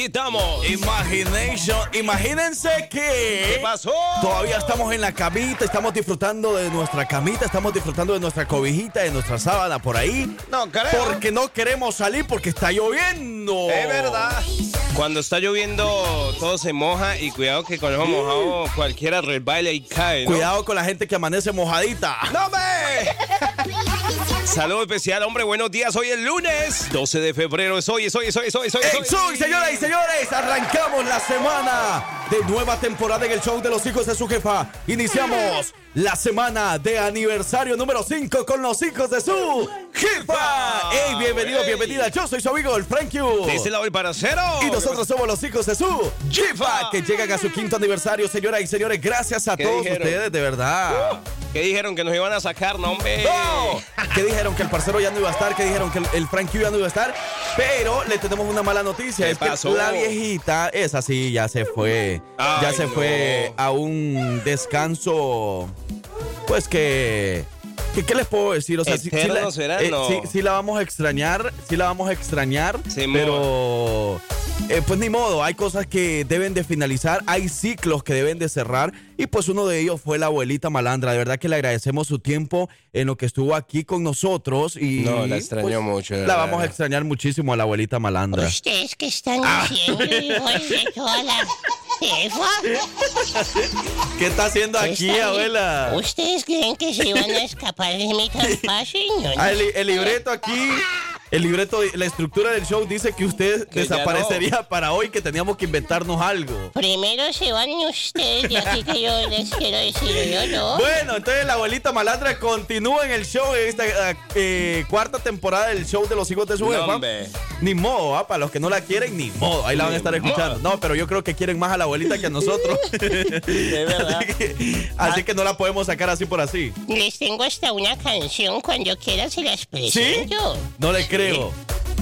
Aquí estamos. Imagination, imagínense que. ¿Qué pasó? Todavía estamos en la camita, estamos disfrutando de nuestra camita, estamos disfrutando de nuestra cobijita, de nuestra sábana por ahí. No creo. Porque no queremos salir porque está lloviendo. Es verdad. Cuando está lloviendo, todo se moja y cuidado que con eso mojado cualquiera resbala y cae. ¿no? Cuidado con la gente que amanece mojadita. ¡No me! Saludo especial, hombre. Buenos días. Hoy es lunes, 12 de febrero. Es hoy, es hoy, es hoy, es hoy, es hoy. ¡Ey, soy, señoras y señores! Arrancamos la semana de nueva temporada en el show de los hijos de su jefa. Iniciamos la semana de aniversario número 5 con los hijos de su jefa. ¡Ey, bienvenido, ¡Ey! bienvenida! Yo soy su amigo, el Frank Yu. Lado el paracero. Y nosotros somos los hijos de su Jefa. que llegan a su quinto aniversario, señoras y señores. Gracias a ¿Qué todos dijeron? ustedes, de verdad. ¿Qué dijeron? Que nos iban a sacar, no, hombre. ¡No! Que dijeron que el parcero ya no iba a estar, que dijeron que el, el Frank ya no iba a estar, pero le tenemos una mala noticia. ¿Qué es pasó? que la viejita, esa sí, ya se fue. ya se no. fue a un descanso, pues que... ¿Qué les puedo decir? O sea, sí, sí la, será, eh, no. sí- sí la vamos a extrañar, sí la vamos a extrañar, pero eh, pues ni modo, hay cosas que deben de finalizar, hay ciclos que deben de cerrar y pues uno de ellos fue la abuelita Malandra. De verdad que le agradecemos su tiempo en lo que estuvo aquí con nosotros y No, la extrañó pues, mucho, de La vamos a extrañar muchísimo a la abuelita Malandra. Ustedes que están Ah. haciendo, toda la jefa. ¿Qué está haciendo aquí, Están- abuela? ¿Ustedes creen que se van a escapar de mí tan fácil? No, no. Ah, el, el libreto aquí, el libreto, la estructura del show dice que usted Que desaparecería para hoy, que teníamos que inventarnos algo. Primero se van ustedes de aquí que yo les quiero decir, yo no. Bueno, entonces la abuelita malandra continúa en el show, en esta eh, cuarta temporada del show de los hijos de su jefa. Ni modo, ¿ah? para los que no la quieren, ni modo, ahí la van a estar escuchando. No, pero yo creo que quieren más a la abuelita que a nosotros. Es verdad. así, que, así que no la podemos sacar así por así. Les tengo hasta una canción, cuando quieran se las ¿Sí? presento. No le creo.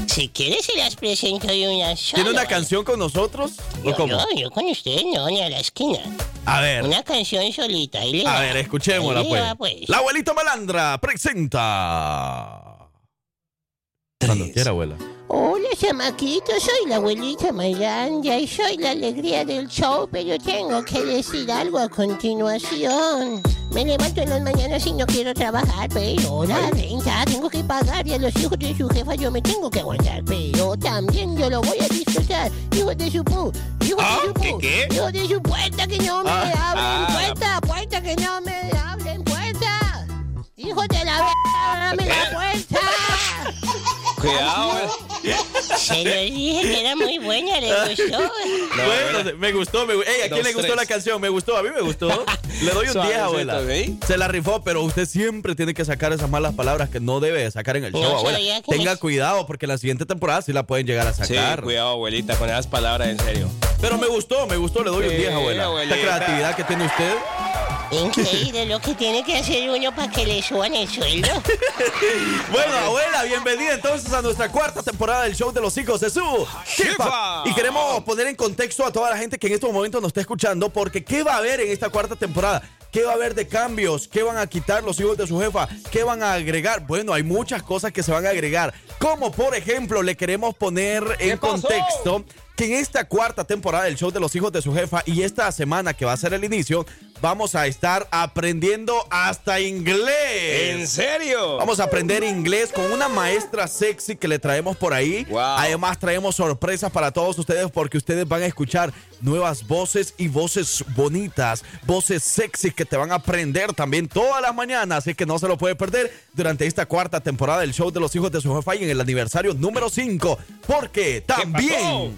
Si quieres se las presento de una sola. ¿Tiene una canción con nosotros? ¿O Yo, cómo? yo, yo con ustedes no, ni a la esquina. A ver. Una canción solita. ahí le A va. ver, escuchémosla pues. va, pues. La abuelita malandra presenta. Cuando quiera, abuela. Hola, chamaquito, soy la abuelita Miranda y soy la alegría del show, pero tengo que decir algo a continuación. Me levanto en las mañanas y no quiero trabajar, pero la renta tengo que pagar y a los hijos de su jefa yo me tengo que aguantar, pero también yo lo voy a disfrutar. Hijos de su pu, hijos Ah, de su ¿qué, pu, qué? hijos de su puerta que no me Ah, abren, ah. puerta, puerta que no me abren, puerta. Hijos de la verga, dame la puerta. Cuidado, eh. Se lo dije que era muy buena, le gustó. bueno, abuela. me gustó. Me, gu- Ey, ¿A quién Dos, le gustó tres. la canción? Me gustó, a mí me gustó. Le doy un 10, Suavecito, abuela. ¿sí? Se la rifó, pero usted siempre tiene que sacar esas malas palabras que no debe de sacar en el No show, abuela. Tenga cuidado, porque la siguiente temporada sí la pueden llegar a Sí, sacar. cuidado, abuelita, con esas palabras, en serio. pero me gustó, me gustó, le doy un Sí, 10, abuela. abuelita. Esta creatividad que tiene usted. Increíble lo que tiene que hacer uno para que le suban el sueldo. Bueno, abuela, bienvenida entonces a nuestra cuarta temporada del show de los hijos de su jefa. Y queremos poner en contexto a toda la gente que en estos momentos nos está escuchando, porque ¿qué va a haber en esta cuarta temporada? ¿Qué va a haber de cambios? ¿Qué van a quitar los hijos de su jefa? ¿Qué van a agregar? Bueno, hay muchas cosas que se van a agregar. Como por ejemplo, le queremos poner en contexto que en esta cuarta temporada del show de los hijos de su jefa y esta semana que va a ser el inicio, vamos a estar aprendiendo hasta inglés. ¿En serio? Vamos a aprender inglés con una maestra sexy que le traemos por ahí. Wow. Además traemos sorpresas para todos ustedes porque ustedes van a escuchar nuevas voces y voces bonitas, voces sexy que te van a aprender también todas las mañanas, así que no se lo puede perder durante esta cuarta temporada del show de los hijos de su jefa y en el aniversario número 5, porque también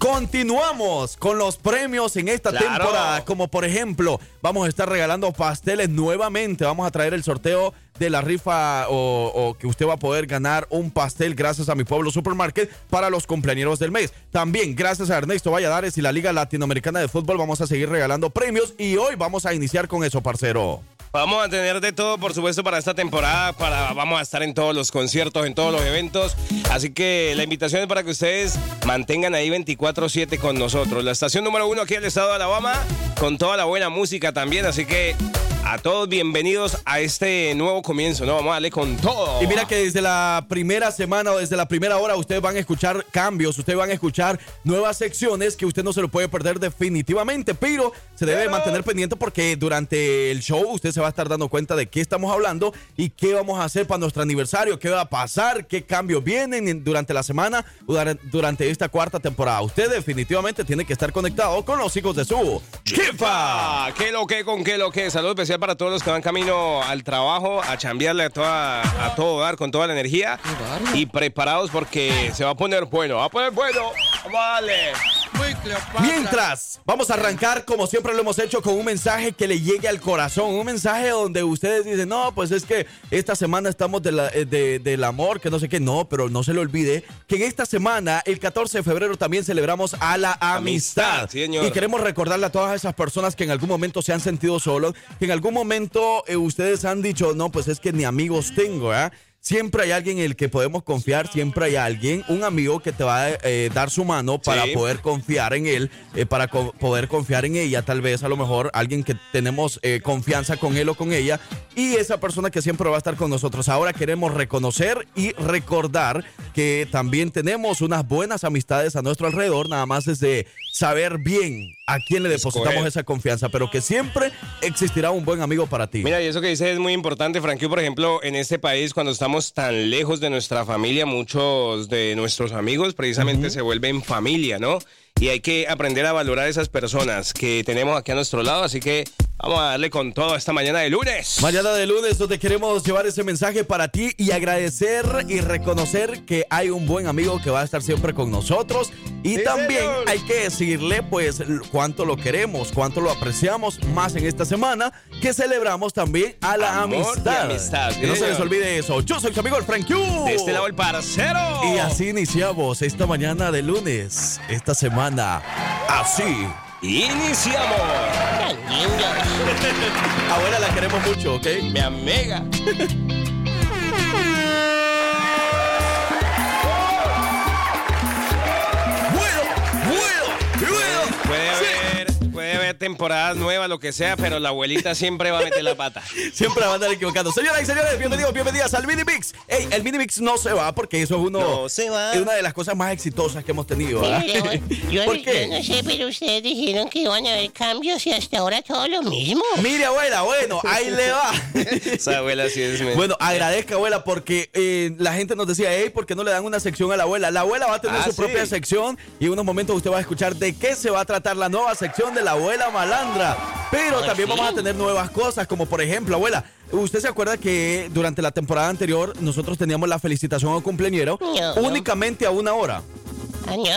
Continuamos con los premios en esta temporada, como por ejemplo, vamos a estar regalando pasteles nuevamente, vamos a traer el sorteo de la rifa o, que usted va a poder ganar un pastel gracias a mi pueblo supermarket para los cumpleaños del mes. También gracias a Ernesto Valladares y la Liga Latinoamericana de Fútbol vamos a seguir regalando premios y hoy vamos a iniciar con eso, parcero. Vamos a tener de todo, por supuesto, para esta temporada. Para, vamos a estar en todos los conciertos, en todos los eventos. Así que la invitación es para que ustedes mantengan ahí 24-7 con nosotros. La estación número uno aquí en el estado de Alabama, con toda la buena música también. Así que a todos bienvenidos a este nuevo comienzo, ¿no? Vamos a darle con todo. Y mira que desde la primera semana o desde la primera hora ustedes van a escuchar cambios, ustedes van a escuchar nuevas secciones que usted no se lo puede perder definitivamente, pero se debe mantener pendiente porque durante el show usted se va a estar dando cuenta de qué estamos hablando y qué vamos a hacer para nuestro aniversario, qué va a pasar, qué cambios vienen durante la semana o durante esta cuarta temporada. Usted definitivamente tiene que estar conectado con los hijos de su jefa. ¿Qué lo que con qué lo que? Saludos para todos los que van camino al trabajo, a chambearle a, toda, a todo dar con toda la energía y preparados porque se va a poner bueno. Va a poner bueno. Vale. Mientras, vamos a arrancar como siempre lo hemos hecho con un mensaje que le llegue al corazón, un mensaje donde ustedes dicen, no, pues es que esta semana estamos eh, de del amor, que no sé qué, no, pero no se le olvide que en esta semana, el 14 de febrero, también celebramos a la amistad. y queremos recordarle a todas esas personas que en algún momento se han sentido solos, que en algún momento eh, ustedes han dicho, no, pues es que ni amigos tengo, ¿eh? Siempre hay alguien en el que podemos confiar, siempre hay alguien, un amigo que te va a eh, dar su mano para poder confiar en él, eh, para poder confiar en ella, tal vez a lo mejor alguien que tenemos eh, confianza con él o con ella, y esa persona que siempre va a estar con nosotros. Ahora queremos reconocer y recordar que también tenemos unas buenas amistades a nuestro alrededor, nada más desde saber bien a quién le depositamos esa confianza, pero que siempre existirá un buen amigo para ti. Mira, y eso que dices es muy importante, Frankie, por ejemplo, en este país, cuando estamos tan lejos de nuestra familia, muchos de nuestros amigos precisamente se vuelven familia, ¿no? Y hay que aprender a valorar esas personas que tenemos aquí a nuestro lado. Así que vamos a darle con todo esta mañana de lunes. Mañana de lunes donde queremos llevar ese mensaje para ti y agradecer y reconocer que hay un buen amigo que va a estar siempre con nosotros. Y también hay que decirle pues cuánto lo queremos, cuánto lo apreciamos más en esta semana que celebramos también a la amistad. que no se les olvide eso. Yo soy su amigo el Frank De este lado el parcero. Y así iniciamos esta mañana de lunes, esta semana Así iniciamos. Abuela, la queremos mucho, ¿ok? Mi amiga. temporadas nuevas, lo que sea, pero la abuelita siempre va a meter la pata. siempre va a andar equivocando. Señoras y señores, bienvenidos, bienvenidas al Mini Mix. Ey, el Mini Mix no se va porque eso es uno. se va. Es una de las cosas más exitosas que hemos tenido. yo, ¿Por qué? no sé, pero ustedes dijeron que iban a haber cambios y hasta ahora todo lo mismo. Mire, abuela, bueno, ahí le va. Esa abuela sí es. Bueno, agradezca, abuela, porque eh, la gente nos decía, hey, ¿por qué no le dan una sección a la abuela? La abuela va a tener ah, su propia sección y en unos momentos usted va a escuchar de qué se va a tratar la nueva sección de la abuela malandra. Pero también vamos a tener nuevas cosas, como por ejemplo, abuela, ¿usted se acuerda que durante la temporada anterior nosotros teníamos la felicitación al cumpleañero únicamente a una hora?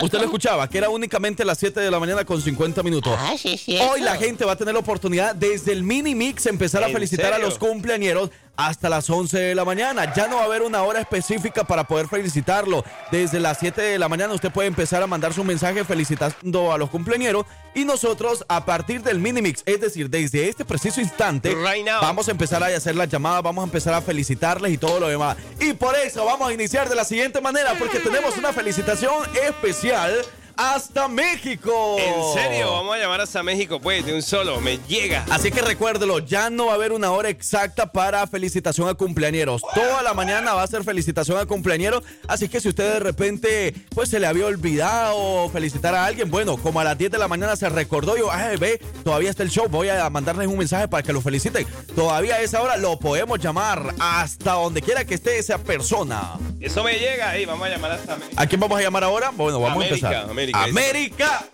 Usted lo escuchaba, que era únicamente a las 7 de la mañana con 50 minutos. Ah, sí, Hoy la gente va a tener la oportunidad desde el mini mix empezar a felicitar a los cumpleañeros hasta las 11 de la mañana. Ya no va a haber una hora específica para poder felicitarlo. Desde las 7 de la mañana usted puede empezar a mandar su mensaje felicitando a los cumpleaños y nosotros a partir del Minimix, es decir, desde este preciso instante, vamos a empezar a hacer las llamadas, vamos a empezar a felicitarles y todo lo demás. Y por eso vamos a iniciar de la siguiente manera porque tenemos una felicitación especial hasta México. ¿En serio? Vamos a llamar hasta México, pues, de un solo, me llega. Así que recuérdelo, ya no va a haber una hora exacta para felicitación a cumpleañeros. Toda la mañana va a ser felicitación a cumpleañeros. Así que si usted de repente, pues, se le había olvidado felicitar a alguien, bueno, como a las 10 de la mañana se recordó, yo, ay, ve, todavía está el show, voy a mandarles un mensaje para que lo feliciten. Todavía a esa hora lo podemos llamar hasta donde quiera que esté esa persona. Eso me llega, y vamos a llamar hasta México. ¿A quién vamos a llamar ahora? Bueno, vamos a empezar. América. América.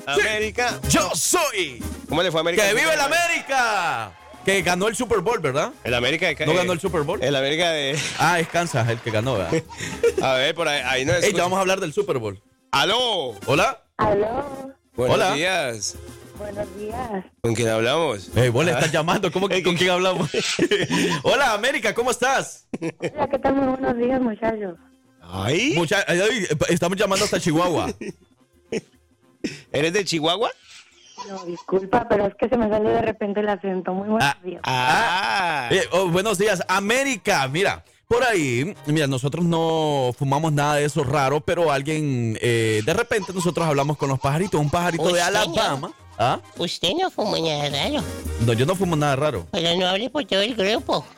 Yo soy. ¿Cómo le fue a América? ¡Que vive el América! Que ganó el Super Bowl, ¿verdad? El América de ¿No ganó el Super Bowl? El América de. Ah, es Kansas el que ganó, ¿verdad? a ver, por ahí, ahí no es. Ey, vamos a hablar del Super Bowl. ¡Aló! ¿Hola? ¿Aló? Buenos Hola. días. Buenos días. ¿Con quién hablamos? Hey, vos le estás llamando, ¿cómo que con quién hablamos? Hola, América, ¿cómo estás? Hola, ¿qué tal? Muy buenos días, muchachos. Ay. Mucha- ay, ay, estamos llamando hasta Chihuahua. ¿Eres de Chihuahua? No, disculpa, pero es que se me sale de repente el acento. Muy buenos Ah, días. Ah. Eh, oh, buenos días, América. Mira, por ahí, mira, nosotros no fumamos nada de eso raro, pero alguien, eh, de repente nosotros hablamos con los pajaritos, un pajarito de Alabama. ¿Ah? Usted no fuma nada raro, No, yo no fumo nada raro. pero no hable por todo el grupo.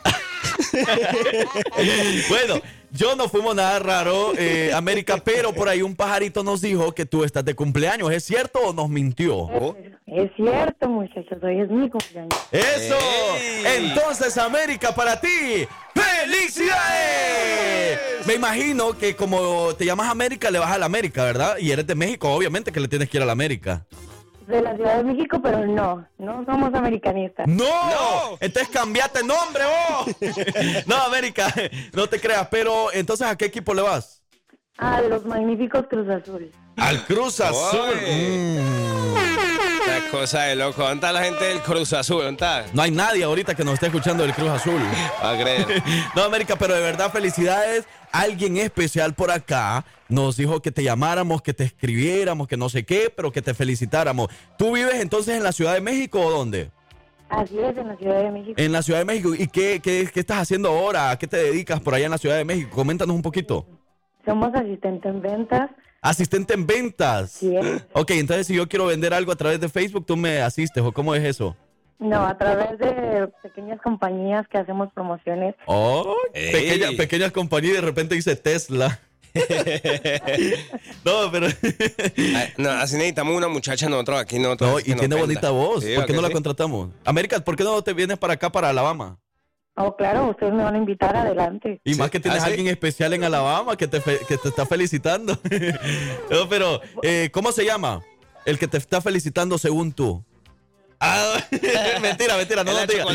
Bueno, yo no fumo nada raro, eh, América, pero por ahí un pajarito nos dijo que tú estás de cumpleaños. ¿Es cierto o nos mintió? Es cierto, muchachos. Hoy es mi cumpleaños. ¡Eso! ¡Ey! Entonces, América, para ti, ¡felicidades! Me imagino que como te llamas América, le vas a la América, ¿verdad? Y eres de México, obviamente que le tienes que ir a la América. De la Ciudad de México, pero no. No somos americanistas. ¡No! ¡No! Entonces cambiaste nombre, vos. no, América, no te creas. Pero, entonces, ¿a qué equipo le vas? De los magníficos Cruz Azul. Al Cruz Azul. Mm. Una cosa de loco. ¿Dónde está la gente del Cruz Azul? ¿Dónde está? No hay nadie ahorita que nos esté escuchando del Cruz Azul. A creer. No, América, pero de verdad, felicidades. Alguien especial por acá nos dijo que te llamáramos, que te escribiéramos, que no sé qué, pero que te felicitáramos. ¿Tú vives entonces en la Ciudad de México o dónde? Así es, en la Ciudad de México. En la Ciudad de México. ¿Y qué, qué, qué estás haciendo ahora? ¿A qué te dedicas por allá en la Ciudad de México? Coméntanos un poquito. Somos asistentes en ventas. Asistente en ventas. Sí. Ok, entonces si yo quiero vender algo a través de Facebook, tú me asistes o cómo es eso? No, a través de pequeñas compañías que hacemos promociones. Oh, Ey. pequeña, pequeñas compañías y de repente dice Tesla. no, pero... Ay, No, así necesitamos una muchacha nosotros aquí. Nosotros, no, y tiene venda. bonita voz. Sí, ¿Por ¿va qué que no la sí? contratamos? América, ¿por qué no te vienes para acá, para Alabama? Oh, claro, ustedes me van a invitar adelante. Y más que tienes ¿Ah, a sí? alguien especial en Alabama que te, fe- que te está felicitando. no, pero, eh, ¿cómo se llama? El que te está felicitando según tú. Ah, mentira, mentira, no lo digas.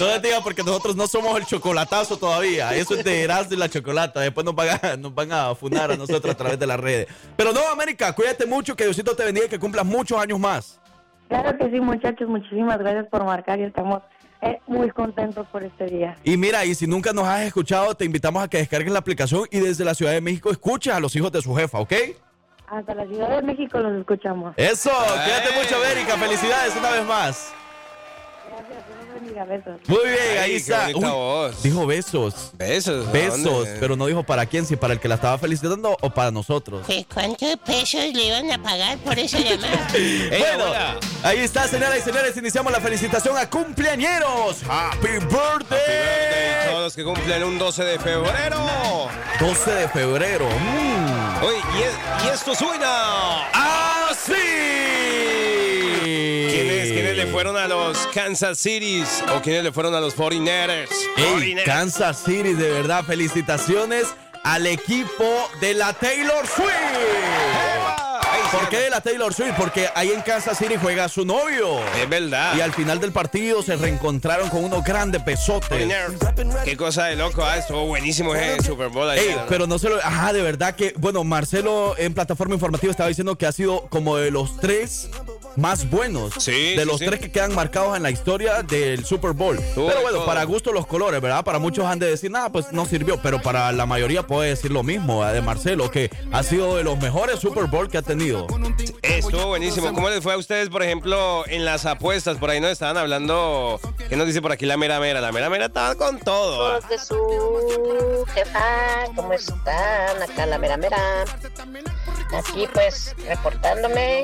No lo digas porque nosotros no somos el chocolatazo todavía. Eso es de Erasmo y la chocolata. Después nos van, a, nos van a funar a nosotros a través de las redes. Pero no, América, cuídate mucho, que Diosito te bendiga y que cumplas muchos años más. Claro que sí, muchachos. Muchísimas gracias por marcar y estamos muy contentos por este día. Y mira, y si nunca nos has escuchado, te invitamos a que descargues la aplicación y desde la Ciudad de México escuches a los hijos de su jefa, ¿ok? Hasta la Ciudad de México los escuchamos. Eso, cuídate ¡Ey! mucho, América. Felicidades una vez más. Besos. Muy bien, Ay, ahí está. dijo besos. Besos. ¿a Besos, pero no dijo para quién, si para el que la estaba felicitando o para nosotros. ¿Qué, ¿Cuántos pesos le iban a pagar por esa llamada? Bueno, ahí está, señoras y señores. Iniciamos la felicitación a cumpleañeros. Happy Happy birthday. Todos los que cumplen un 12 de febrero. 12 de febrero. Mm. Oye, y, y esto suena. ¡Así! ¿Quiénes, le fueron a los Kansas Cities o quiénes le fueron a los 49ers? Ey, Kansas City, de verdad, felicitaciones al equipo de la Taylor Swift. ¿Por qué de la Taylor Swift? Porque ahí en Kansas City juega su novio. Es verdad. Y al final del partido se reencontraron con unos grandes pesotes. 49ers. Qué cosa de loco, ah, estuvo buenísimo ese Super Bowl ahí. Ey, ¿verdad? pero no se lo. Ajá, de verdad que. Bueno, Marcelo en plataforma informativa estaba diciendo que ha sido como de los tres más buenos. Sí, De sí, los sí. tres que quedan marcados en la historia del Super Bowl. Pero bueno, todo. para gusto los colores, ¿verdad? Para muchos han de decir, nada, pues no sirvió. Pero para la mayoría puede decir lo mismo ¿verdad? de Marcelo, que ha sido de los mejores Super Bowl que ha tenido. Estuvo buenísimo. ¿Cómo les fue a ustedes, por ejemplo, en las apuestas? Por ahí nos estaban hablando. ¿Qué nos dice por aquí la mera mera? La mera mera estaba con todo. ah. De su jefa, ¿cómo están? Acá la mera mera. Aquí pues reportándome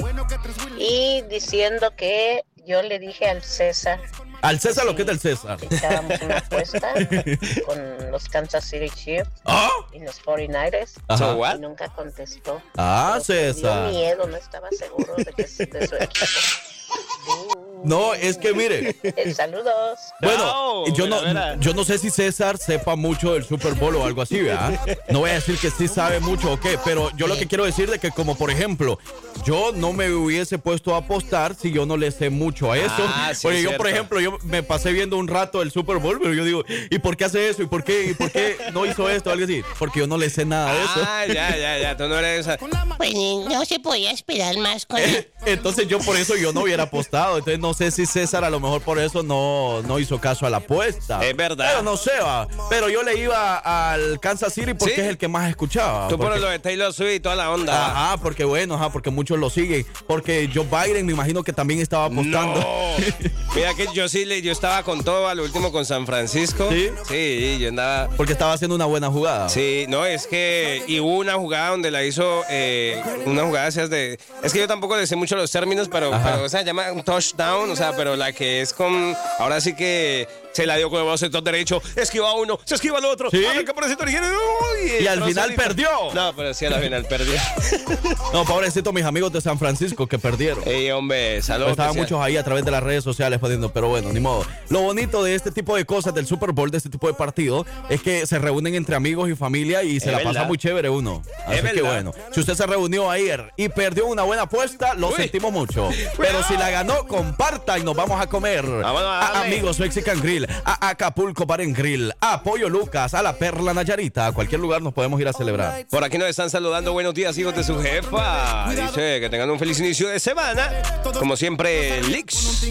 y diciendo que yo le dije al César Al César lo que es del César. que echábamos una apuesta con los Kansas City Chiefs ¿Ah? y los 49ers Ajá. So y nunca contestó. Ah, Me dio César. miedo, no estaba seguro de, que, de su equipo. No, es que mire. Eh, saludos. Bueno, No, yo no, yo no sé si César sepa mucho del Super Bowl o algo así, ¿verdad? No voy a decir que sí sabe mucho o qué, pero yo lo que quiero decir de que como por ejemplo, yo no me hubiese puesto a apostar si yo no le sé mucho a eso. Ah, sí, Porque yo, por ejemplo, yo me pasé viendo un rato el Super Bowl, pero yo digo, ¿y por qué hace eso? ¿Y por qué? ¿Y por qué no hizo esto? Algo así. Porque yo no le sé nada de eso. Ah, ya, ya, ya. Tú no eres esa. Pues no se podía esperar más con Entonces yo por eso yo no hubiera apostado. Entonces no sé si César a lo mejor por eso no, no hizo caso a la apuesta. Es verdad. Pero no sé, va. Pero yo le iba al Kansas City porque ¿Sí? es el que más escuchaba. Tú Porque- lo de Taylor Swift y toda la onda. Ajá, porque bueno, ajá, porque muchos lo siguen. Porque Joe Biden me imagino que también estaba apostando. No. Mira que yo sí, le- yo estaba con todo al último con San Francisco. ¿Sí? Sí, yo andaba. Porque estaba haciendo una buena jugada. Sí, no, es que y hubo una jugada donde la hizo, eh, una jugada de, es que yo tampoco le sé mucho los términos, pero, pero o sea, se llama un touchdown, o sea, pero la que es con, ahora sí que se la dio con el brazo derecho, esquiva uno, se esquiva al otro, Sí. arranca por el sector izquierdo, uy, Y al final solito. perdió. No, pero sí, al final perdió. No, pobrecito mis amigos de San Francisco que perdieron. Ey, hombre, saludos. Estaban muchos ahí a través de las redes sociales poniendo, pero bueno, ni modo. Lo bonito de este tipo de cosas, del Super Bowl, de este tipo de partido, es que se reúnen entre amigos y familia y se Es la verdad. pasa muy chévere uno. Así Es que verdad. bueno, si usted se reunió ayer y perdió una buena apuesta, lo Uy. sentimos mucho. Pero si la ganó, comparta y nos vamos a comer. A. Amigos Mexican Grill, a Acapulco Bar en Grill, a Pollo Lucas, a La Perla Nayarita, a cualquier lugar nos podemos ir a celebrar. Por aquí nos están saludando. Buenos días, hijos de su jefa. Dice que tengan un feliz inicio de semana. Como siempre, Lix.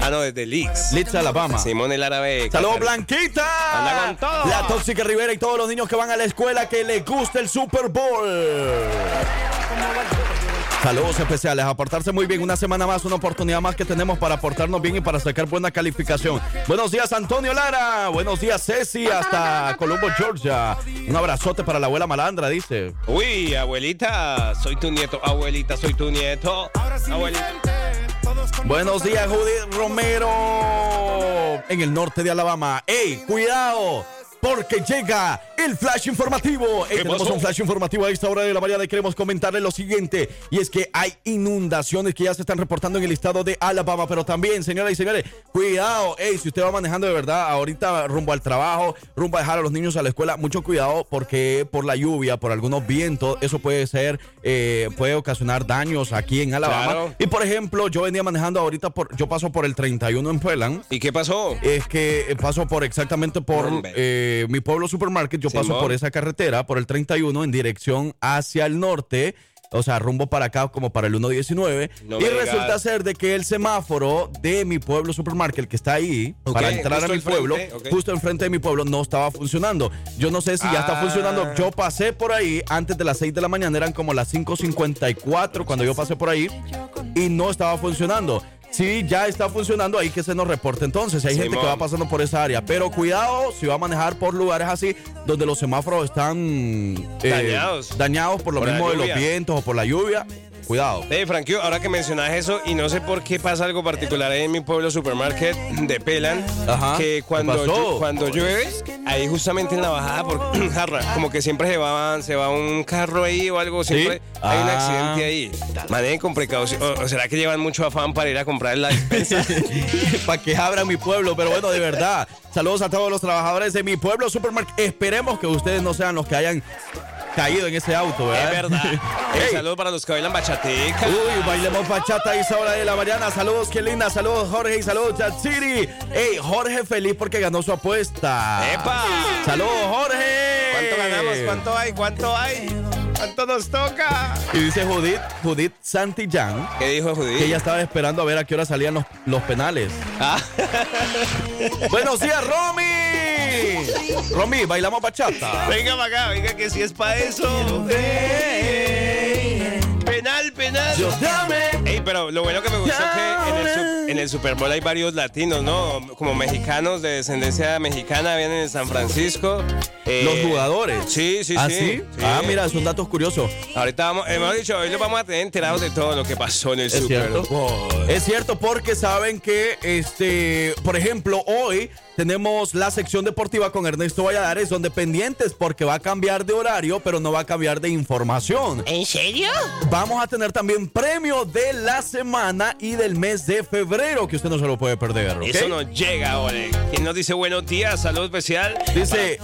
Ah, no, desde Lix. Leeds, Alabama. Simón el árabe. Saludos. Blanquita. Anda con todo. La Tóxica Rivera y todos los niños que van a la escuela que les gusta el Super Bowl. Saludos especiales, a portarse muy bien. Una semana más, una oportunidad más que tenemos para portarnos bien y para sacar buena calificación. Buenos días, Antonio Lara. Buenos días, Ceci, hasta Colombo, Georgia. Un abrazote para la abuela malandra, dice. Uy, abuelita, soy tu nieto. Abuelita, soy tu nieto. Abuelita. Buenos días, Judith Romero. En el norte de Alabama. ¡Ey, cuidado! Porque llega el flash informativo. Ey, ¿Qué tenemos pasó? un flash informativo a esta hora de la mañana y queremos comentarle lo siguiente. Y es que hay inundaciones que ya se están reportando en el estado de Alabama. Pero también, señoras y señores, cuidado. Ey, si usted va manejando de verdad ahorita rumbo al trabajo, rumbo a dejar a los niños a la escuela, mucho cuidado porque por la lluvia, por algunos vientos, eso puede ser, eh, puede ocasionar daños aquí en Alabama. Claro. Y por ejemplo, yo venía manejando ahorita, por, yo paso por el 31 en Pueblan. ¿Y qué pasó? Es que eh, paso por exactamente por. Eh, mi pueblo supermarket. Yo paso por esa carretera, por el 31, en dirección hacia el norte. O sea, rumbo para acá como para el 119. No y resulta digas. ser de que el semáforo de mi pueblo supermarket, que está ahí, para entrar a mi frente, pueblo, justo enfrente de mi pueblo, no estaba funcionando. Yo no sé si ya está Ah. funcionando. Yo pasé por ahí antes de las 6 de la mañana, eran como las 5.54 cuando yo pasé por ahí y no estaba funcionando. Sí, ya está funcionando ahí que se nos reporte entonces. Hay gente que va pasando por esa área. Pero cuidado si va a manejar por lugares así donde los semáforos están eh, Dañados. dañados por lo Por mismo de los vientos o por la lluvia. Cuidado. Hey, Frankie, ahora que mencionas eso, y no sé por qué pasa algo particular ahí en mi pueblo supermarket de Pelan, Ajá. que ¿Qué cuando, cuando llueve, ahí justamente en la bajada por Jarra, como que siempre se va, se va un carro ahí o algo, siempre hay un Ah. accidente ahí. Manejen con precaución. O, o será que llevan mucho afán para ir a comprar la despensa? para que abra mi pueblo, pero bueno, de verdad. Saludos a todos los trabajadores de mi pueblo supermarket. Esperemos que ustedes no sean los que hayan caído en ese auto, es ¿verdad? verdad. Ey. Un saludo para los que bailan bachateca. Uy, bailemos bachata a esa hora de la mañana. Saludos, qué linda. Saludos, Jorge. Y saludos, Chat City. Ey, Jorge feliz porque ganó su apuesta. ¡Epa! Saludos, Jorge. ¿Cuánto ganamos? ¿Cuánto hay? ¿Cuánto hay? ¿Cuánto nos toca? Y dice Judith, Judith Santillán, ¿Qué dijo Judith? que ella estaba esperando a ver a qué hora salían los, los penales. Ah. Buenos días, Romy. Romy, bailamos bachata. Venga para acá, venga que si es para eso. Penal, penal. Ey, pero lo bueno que me gustó que en el, su- en el Super Bowl hay varios latinos, ¿no? Como mexicanos de descendencia mexicana, vienen en San Francisco. Eh, Los jugadores. Sí, sí, ¿Ah, sí. sí? Sí. Ah, mira, son datos curiosos. Ahorita vamos, hemos dicho, hoy los vamos a tener enterados de todo lo que pasó en el Es Super cierto. Bowl. Es cierto porque saben que, este, por ejemplo, hoy tenemos la sección deportiva con Ernesto Valladares, donde pendientes porque va a cambiar de horario, pero no va a cambiar de información. ¿En serio? Vamos a tener también premio de la semana y del mes de febrero, que usted no se lo puede perder. Eso nos llega, ole. ¿Quién nos dice buenos días? Salud especial. Dice,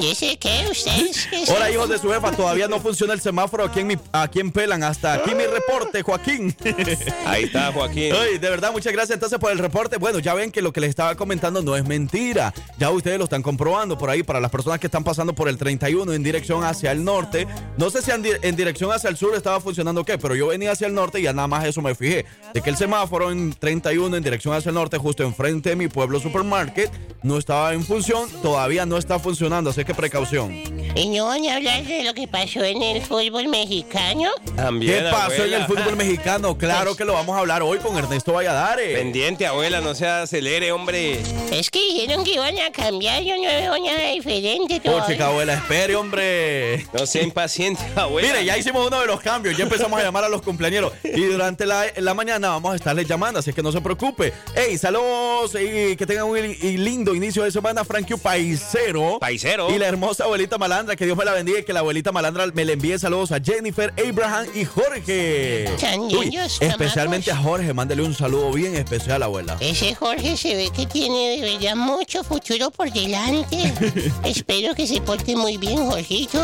¿Dice qué? ¿Ustedes? son? hijos de su jefa, todavía no funciona el semáforo aquí en, mi, aquí en Pelan. Hasta aquí mi reporte, Joaquín. Ahí está, Joaquín. Ay, de verdad, muchas gracias entonces por el reporte. Bueno, ya ven que lo que les estaba comentando no es mentira. Ya ustedes lo están comprobando por ahí para las personas que están pasando por el 31 en dirección hacia el norte. No sé si en, di- en dirección hacia el sur estaba funcionando o qué, pero yo venía hacia el norte y ya nada más eso me fijé. De que el semáforo en 31 en dirección hacia el norte, justo enfrente de mi pueblo supermarket, no estaba en función. Todavía no está funcionando, así que precaución. ¿Y no van a hablar de lo que pasó en el fútbol mexicano? También, ¿Qué pasó en el fútbol mexicano? Claro que lo vamos a hablar hoy con Ernesto Valladares. Pendiente, abuela, no se acelere, hombre. Es que dijeron que iban a cambiar, yo no veo nada diferente Oh, todavía. chica abuela, espere, hombre. No sea impaciente, abuela. Mire, ya hicimos uno de los cambios, ya empezamos a llamar a los cumpleaños y durante la, la mañana vamos a estarles llamando, así que no se preocupe. Hey, saludos y que tengan un y lindo inicio de semana, Frankie Paisero. Paisero. Y la hermosa abuelita Malandra, que Dios me la bendiga y que la abuelita Malandra me le envíe saludos a Jennifer, Abraham y Jorge. Uy, especialmente a. Jorge, mándale un saludo bien especial, abuela. Ese Jorge se ve que tiene de verdad mucho futuro por delante. Espero que se porte muy bien, Jorgito.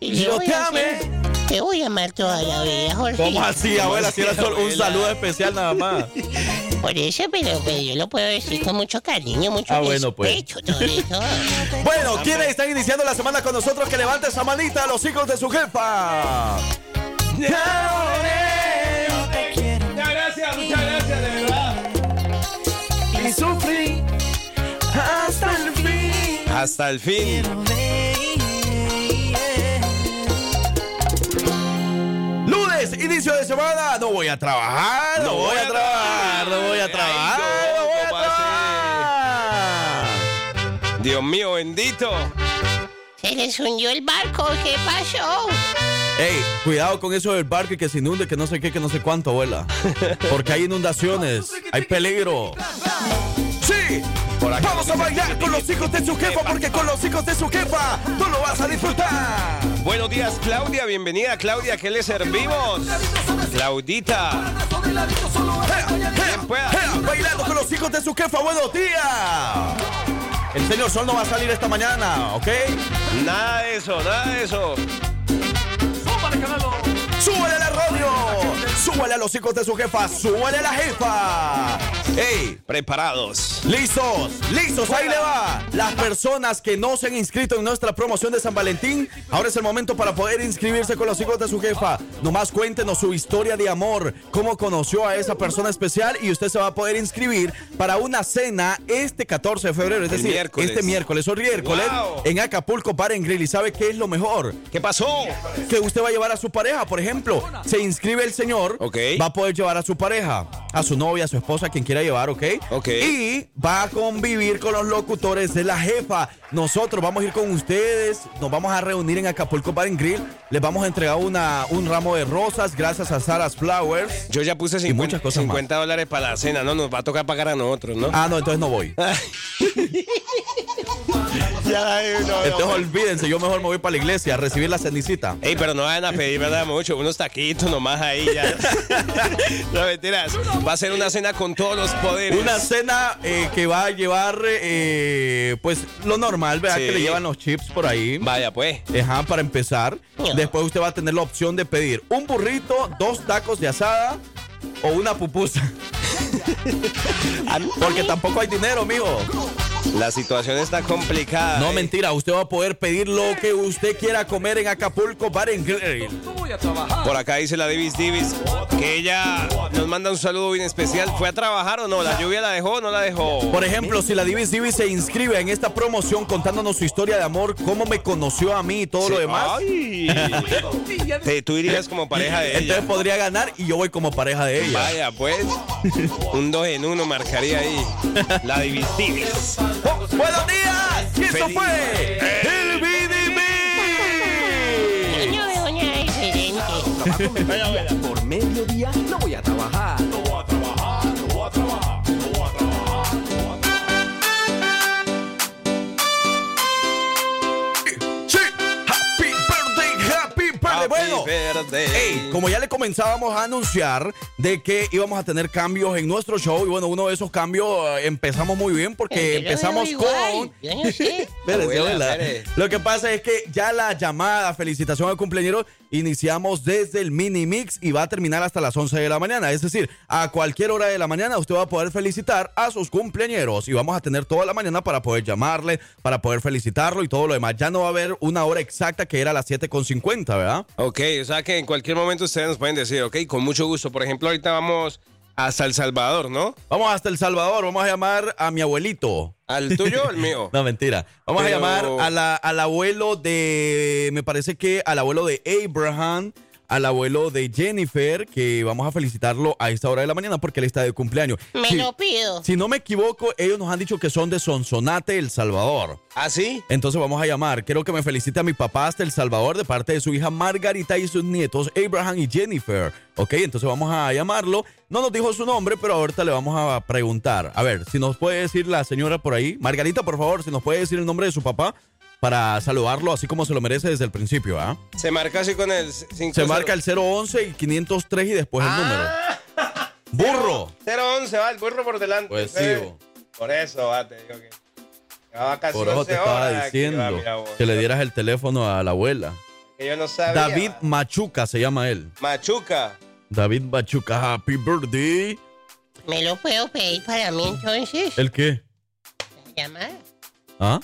Y Yo te amé. Te voy a amar toda la vida, Jorge. ¿Cómo así, abuela? Si era solo un saludo especial nada más. Por eso, pero, pero yo lo puedo decir con mucho cariño, mucho Ah, bueno, pues. respeto, todo eso. Bueno, ¿quiénes están iniciando la semana con nosotros? Que levante esa manita a los hijos de su jefa. Muchas gracias, muchas gracias, de verdad. Y sufrí hasta el fin. Hasta el fin. Inicio de semana. No voy a trabajar, no, voy a trabajar, no voy a Ay, trabajar, no, no voy a ¿cómo así? trabajar. Dios mío, bendito. Se les hundió el barco, ¿qué pasó? Ey, cuidado con eso del barco y que se inunde, que no sé qué, que no sé cuánto, abuela. Porque hay inundaciones, hay peligro. Sí, vamos a bailar con los hijos de su jefa, porque con los hijos de su jefa tú lo vas a disfrutar. Buenos días, Claudia. Bienvenida, Claudia. ¿Qué le servimos? Claudita. Pueda. bailando con los hijos de su jefa, buenos días. El señor Sol no va a salir esta mañana, ¿ok? Nada de eso, nada de eso. ¡Súbale a la radio! ¡Súbale a los hijos de su jefa! ¡Súbale a la jefa! ¡Ey! Preparados. ¡Listos! ¡Listos! ¡Ahí le va! Las personas que no se han inscrito en nuestra promoción de San Valentín, ahora es el momento para poder inscribirse con los hijos de su jefa. Nomás cuéntenos su historia de amor, cómo conoció a esa persona especial y usted se va a poder inscribir para una cena este 14 de febrero, es El decir, miércoles. este miércoles o miércoles Wow. en Acapulco Bar en Grill. ¿Y sabe qué es lo mejor? ¿Qué pasó? que usted va a llevar a su pareja. Por ejemplo, se inscribe el señor, Ok. va a poder llevar a su pareja, a su novia, a su esposa, a quien quiera llevar, ¿ok? Ok. Y va a convivir con los locutores de la jefa. Nosotros vamos a ir con ustedes, nos vamos a reunir en Acapulco Bar and Grill, les vamos a entregar una, un ramo de rosas gracias a Sarah's Flowers. Yo ya puse Y 50, muchas cosas más. 50 dólares para la cena, ¿no? Nos va a tocar pagar a nosotros, ¿no? Ah, no, entonces no voy. ya, no, Entonces olvídense, yo mejor me voy para la iglesia a recibir la cenicita. Ey, pero no vayan a pedir, ¿verdad? Mucho, unos taquitos nomás ahí ya. no mentiras. Va a ser una cena con todos los poderes. Una cena eh, que va a llevar, eh, pues, lo normal, ¿verdad? Sí. Que le llevan los chips por ahí. Vaya, pues. Ajá, para empezar. Después usted va a tener la opción de pedir un burrito, dos tacos de asada o una pupusa. Porque tampoco hay dinero, mijo. La situación está complicada. No, eh. mentira, usted va a poder pedir lo que usted quiera comer en Acapulco Bar and Grill. Por acá dice la Divis Divis que ella nos manda un saludo bien especial. ¿Fue a trabajar o no? ¿La lluvia la dejó o no la dejó? Por ejemplo, si la Divis Divis se inscribe en esta promoción contándonos su historia de amor, cómo me conoció a mí y todo Sí. lo demás, Ay. Te- Tú irías como pareja de ella. entonces podría ganar y yo voy como pareja de ella. Vaya, pues. Un 2 en 1 marcaría ahí. La Divis Divis. ¡Buenos días! Y esto fue el BDB. No veo nada diferente. Por mediodía no voy a trabajar. Hey, como ya le comenzábamos a anunciar de que íbamos a tener cambios en nuestro show y bueno, uno de esos cambios eh, empezamos muy bien porque Pero empezamos con... Abuela, abuela. Lo que pasa es que ya la llamada felicitación al cumpleañero iniciamos desde el mini mix y va a terminar hasta las 11 de la mañana. Es decir, a cualquier hora de la mañana usted va a poder felicitar a sus cumpleañeros y vamos a tener toda la mañana para poder llamarle, para poder felicitarlo y todo lo demás. Ya no va a haber una hora exacta que era las 7.50, ¿verdad? Ok, o sea que en cualquier momento ustedes nos pueden decir, ok, con mucho gusto. Por ejemplo, ahorita vamos hasta El Salvador, ¿no? Vamos hasta El Salvador, vamos a llamar a mi abuelito. ¿Al tuyo o al mío? No, mentira. Vamos Pero- a llamar a la- al abuelo de, me parece que al abuelo de Abraham, al abuelo de Jennifer, que vamos a felicitarlo a esta hora de la mañana porque él está de cumpleaños. Me Si- lo pido. Si no me equivoco, ellos nos han dicho que son de Sonsonate, El Salvador. ¿Ah, sí? Entonces vamos a llamar. Quiero que me felicite a mi papá hasta El Salvador de parte de su hija Margarita y sus nietos Abraham y Jennifer. Ok, entonces vamos a llamarlo. No nos dijo su nombre, pero ahorita le vamos a preguntar. A ver, si nos puede decir la señora por ahí. Margarita, por favor, si nos puede decir el nombre de su papá para saludarlo así como se lo merece desde el principio. ¿ah? Se marca así con el 5 Se marca el 011 y 503 y después el número. ¡Burro! 011, va, el burro por delante. Pues sí, Eh. Por eso, va, te digo que. Por eso 11 te estaba aquí, diciendo va, mira vos. que le dieras el teléfono a la abuela. Que yo no sabía. David Machuca se llama él. Machuca. David Machuca, happy birthday. ¿Me lo puedo pedir para mí entonces? ¿El qué? ¿Llamar? ¿Ah?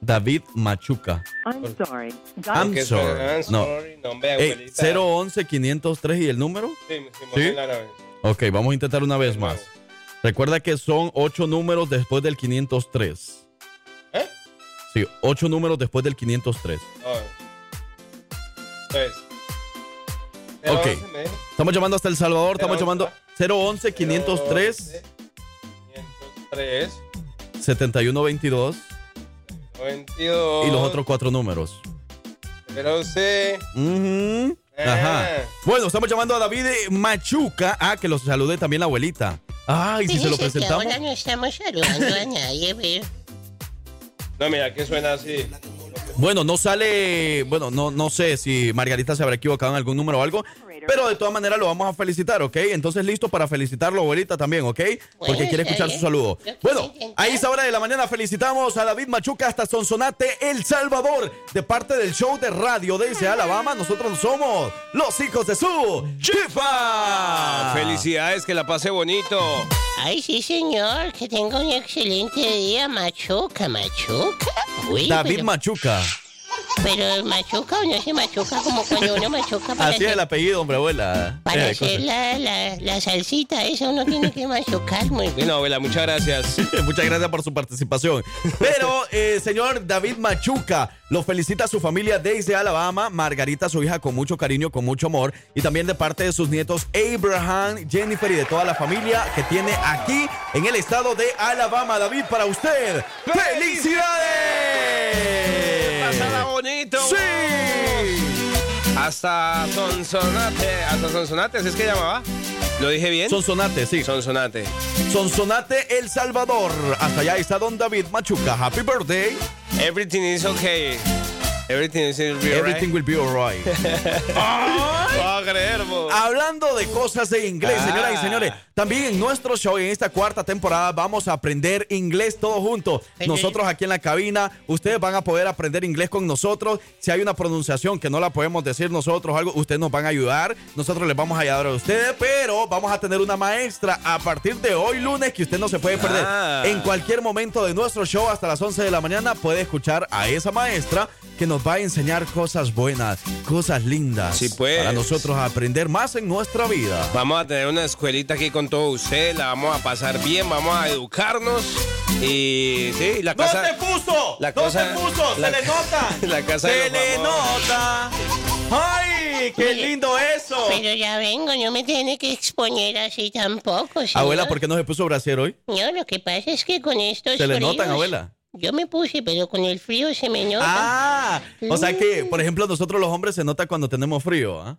David Machuca. I'm sorry. I'm Que sorry. I'm No. sorry, no, hombre, Ey, abuelita. 011 503 y el número. Sí, sí, ¿Sí? muy claro. Ok, vamos a intentar una vez más. Recuerda que son ocho números después del 503. ¿Eh? Sí, ocho números después del 503. Oh. Pues. Ok. 011, me dijo. Estamos llamando hasta El Salvador. Estamos 011, llamando 011 503 503 7122 92 y los otros cuatro números. 011 Ujú. Ajá. Eh. Bueno, estamos llamando a David Machuca. Ah, que los salude también la abuelita. Ah, y si se lo presentamos. ahora no estamos saludando a nadie. No, mira, que suena así. Bueno, no sale, bueno, no, no sé si Margarita se habrá equivocado en algún número o algo, pero de todas maneras lo vamos a felicitar, ¿ok? Entonces listo para felicitarlo, abuelita, también, ¿ok? Porque Bueno, quiere escuchar su saludo. Bueno, a esa hora de la mañana felicitamos a David Machuca hasta Sonsonate, El Salvador, de parte del show de radio desde Alabama. Nosotros somos los hijos de su chifa. Felicidades, que la pase bonito. Ay, sí, señor, que tenga un excelente día, Machuca, Machuca. Uy, David pero, Machuca. Pero machuca o no se machuca como cuando uno machuca para Así es el apellido, hombre, abuela. para Eh, hacer la, la, la salsita, esa uno tiene que machucar muy bien. Bueno, abuela, muchas gracias. Muchas gracias por su participación. Pero, eh, señor David Machuca, lo felicita a su familia desde Alabama, Margarita, su hija, con mucho cariño, con mucho amor, y también de parte de sus nietos Abraham, Jennifer y de toda la familia que tiene aquí en el estado de Alabama. David, para usted, ¡felicidades! ¡Sí! Hasta Sonsonate. Hasta Sonsonate, ¿así es que llamaba? ¿Lo dije bien? Sonsonate, sí. Sonsonate. Sonsonate, El Salvador. Hasta allá está don David Machuca. Happy birthday. Everything is okay. Everything is be alright. Everything will be alright. Va a creer, bo. Hablando de cosas de inglés, Ah. señoras y señores, también en nuestro show, en esta cuarta temporada, vamos a aprender inglés todos juntos. Nosotros aquí en la cabina, ustedes van a poder aprender inglés con nosotros. Si hay una pronunciación que no la podemos decir nosotros, algo, ustedes nos van a ayudar. Nosotros les vamos a ayudar a ustedes, pero vamos a tener una maestra a partir de hoy lunes que usted no se puede perder. Ah. En cualquier momento de nuestro show, hasta las 11 de la mañana, puede escuchar a esa maestra que nos va a enseñar cosas buenas, cosas lindas. Sí, pues. Para nosotros aprender más en nuestra vida. Vamos a tener una escuelita aquí con todos ustedes, la vamos a pasar bien, vamos a educarnos y sí, la ¡No casa... te puso! la ¡No cosa- te puso! la- ¡Se le nota! la casa de ¡Se le nota! ¡Ay! ¡Qué lindo eso! Pero ya vengo, no me tiene que exponer así tampoco, señor. Abuela, ¿por qué no se puso brasier hoy? No, lo que pasa es que con estos ¿Se le fríos- notan, abuela? Yo me puse, pero con el frío se me nota. ¡Ah! O sea que, por ejemplo, nosotros los hombres se nota cuando tenemos frío, ¿ah?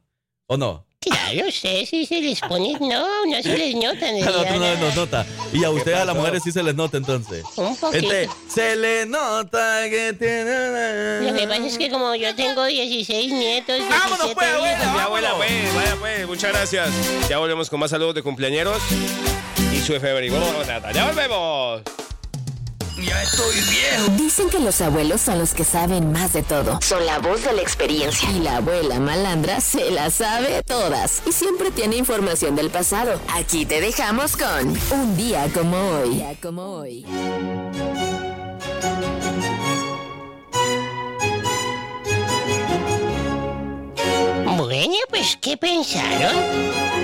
¿O no? Claro, ustedes sí se les pone. No, no se les nota. A nosotros no nos nota. Y a ustedes, a las mujeres, sí se les nota entonces. Un poquito. Este, se le nota que tiene. Lo que pasa es que como yo tengo 16 nietos, 17 Vámonos, pues, abuela, hijos, Ya, abuela, pues, vaya, pues, muchas gracias. Ya volvemos con más saludos de cumpleañeros y su efeméride. Vamos, Nata, ya volvemos. Dicen que los abuelos son los que saben más de todo. Son la voz de la experiencia. Y la abuela malandra se la sabe todas. Y siempre tiene información del pasado. Aquí te dejamos con Un día como hoy. Un día como hoy. Bueno, pues, ¿qué pensaron?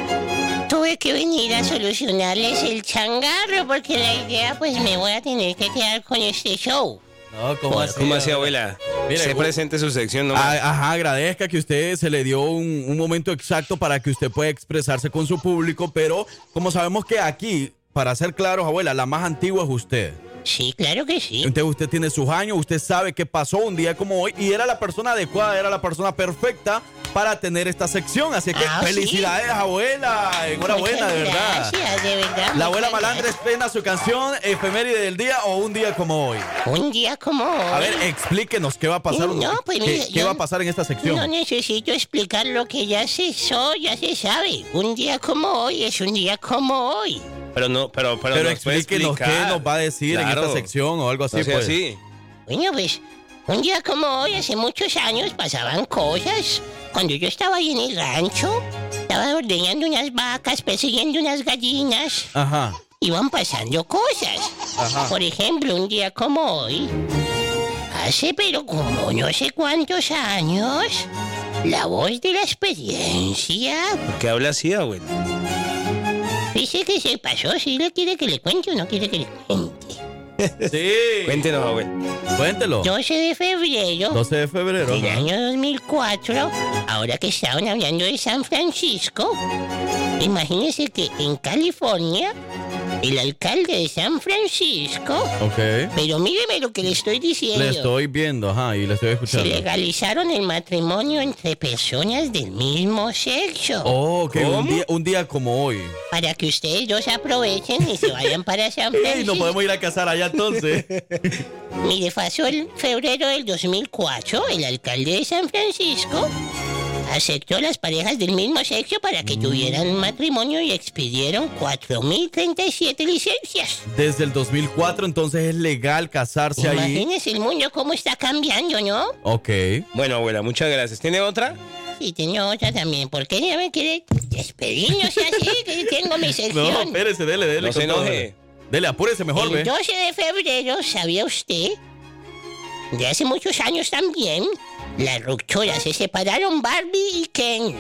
Tuve que venir a solucionarles el changarro porque la idea, pues, me voy a tener que quedar con este show. No, ¿cómo así? ¿Cómo así, abuela? Mire, Se presente su sección, ¿no? Ah, Ajá, agradezca que usted se le dio un, un momento exacto para que usted pueda expresarse con su público, pero como sabemos que aquí, para ser claros, abuela, la más antigua es usted. Sí, claro que sí. Entonces usted tiene sus años, usted sabe qué pasó un día como hoy y era la persona adecuada, era la persona perfecta para tener esta sección. Así que Ah, sí. felicidades, abuela. Enhorabuena, de verdad. Gracias, de verdad. La abuela Malandra estrena su canción efeméride del día o un día como hoy. Un día como hoy. A ver, explíquenos qué va a pasar. No, pues, ¿Qué, va a pasar en esta sección? No necesito explicar lo que ya se hizo, ya se sabe. Un día como hoy es un día como hoy. Pero no, pero, pero, Pero nos explíquenos qué nos va a decir en esta sección o algo así. No pues. así. Bueno, pues, un día como hoy, hace muchos años, pasaban cosas. Cuando yo estaba ahí en el rancho, estaba ordeñando unas vacas, persiguiendo unas gallinas. Ajá. Iban pasando cosas. Ajá. Por ejemplo, un día como hoy, hace pero como no sé cuántos años, la voz de la experiencia ¿Por qué habla así, abuela? Dice que se pasó, si le quiere que le cuente o no quiere que le cuente. Sí. Cuéntenos. Cuéntelo. 12 de febrero 12 de febrero. del ajá. año 2004, ahora que estaban hablando de San Francisco, imagínense que en California, el alcalde de San Francisco, Ok. pero míreme lo que le estoy diciendo. Le estoy viendo, ajá, y le estoy Se escuchando. legalizaron el matrimonio entre personas del mismo sexo. Oh, ok, un día, un día como hoy. Para que ustedes dos aprovechen y se vayan para San Francisco. nos podemos ir a casar allá entonces. Mire, pasó el febrero del 2004, el alcalde de San Francisco aceptó las parejas del mismo sexo para Mm. que tuvieran matrimonio y expidieron 4.037 licencias. Desde el 2004 entonces es legal casarse ahí. Imagínense el mundo cómo está cambiando, ¿no? Ok. Bueno, abuela, muchas gracias. ¿Tiene otra? Y tenía otra también. ¿Por qué ya me quiere despedir? No sea así, que tengo mi No, sección. espérese, dele, dele. No se enoje. dele. Apúrese mejor, el ve. 12 de febrero, ¿sabía usted? De hace muchos años también, las rupturas se separaron Barbie y Ken.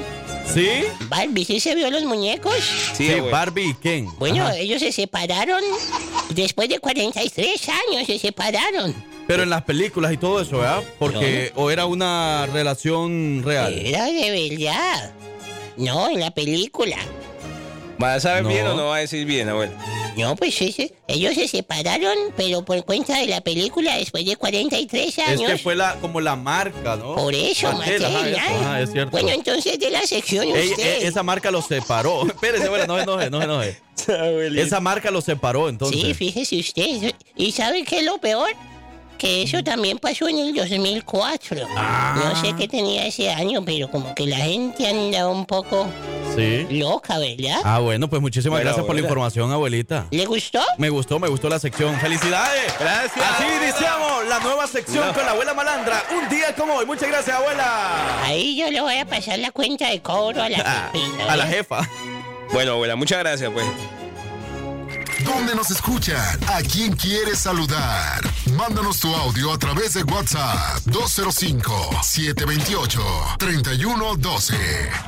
¿Sí? Barbie, ¿sí se vio los muñecos? Sí. Barbie y Ken. Bueno, Ajá. ellos se separaron después de 43 años, se separaron. Pero en las películas y todo eso, ¿verdad? Porque, o era una relación real. Era de verdad. No, en la película. ¿Va a saber No. bien o no va a decir bien, abuela? No, pues ese- ellos se separaron, pero por cuenta de la película después de 43 Es años. que fue la, como la marca, ¿no? Por eso, Mattel, eso, ¿ah? es cierto. Bueno, entonces de la sección Ey, usted. e- esa marca los separó. Espérese, abuela, no se enoje, no se enoje. Esa marca los separó, entonces. Sí, fíjese usted. ¿Y sabe qué es lo peor? Que eso también pasó en el 2004. No sé qué tenía ese año, pero como que la gente anda un poco Sí. loca, ¿verdad? Ah, bueno, pues muchísimas Bueno, gracias por la información, abuelita. ¿Le gustó? Me gustó, me gustó la sección. ¡Felicidades! Gracias. Así iniciamos la nueva sección No. con la abuela malandra. Un día como hoy. Muchas gracias, abuela. Ahí yo le voy a pasar la cuenta de cobro a la Ah, a la jefa. Bueno, abuela, muchas gracias, pues. ¿Dónde nos escuchan? ¿A quién quieres saludar? Mándanos tu audio a través de WhatsApp 205-728-3112. ¡Vámonos!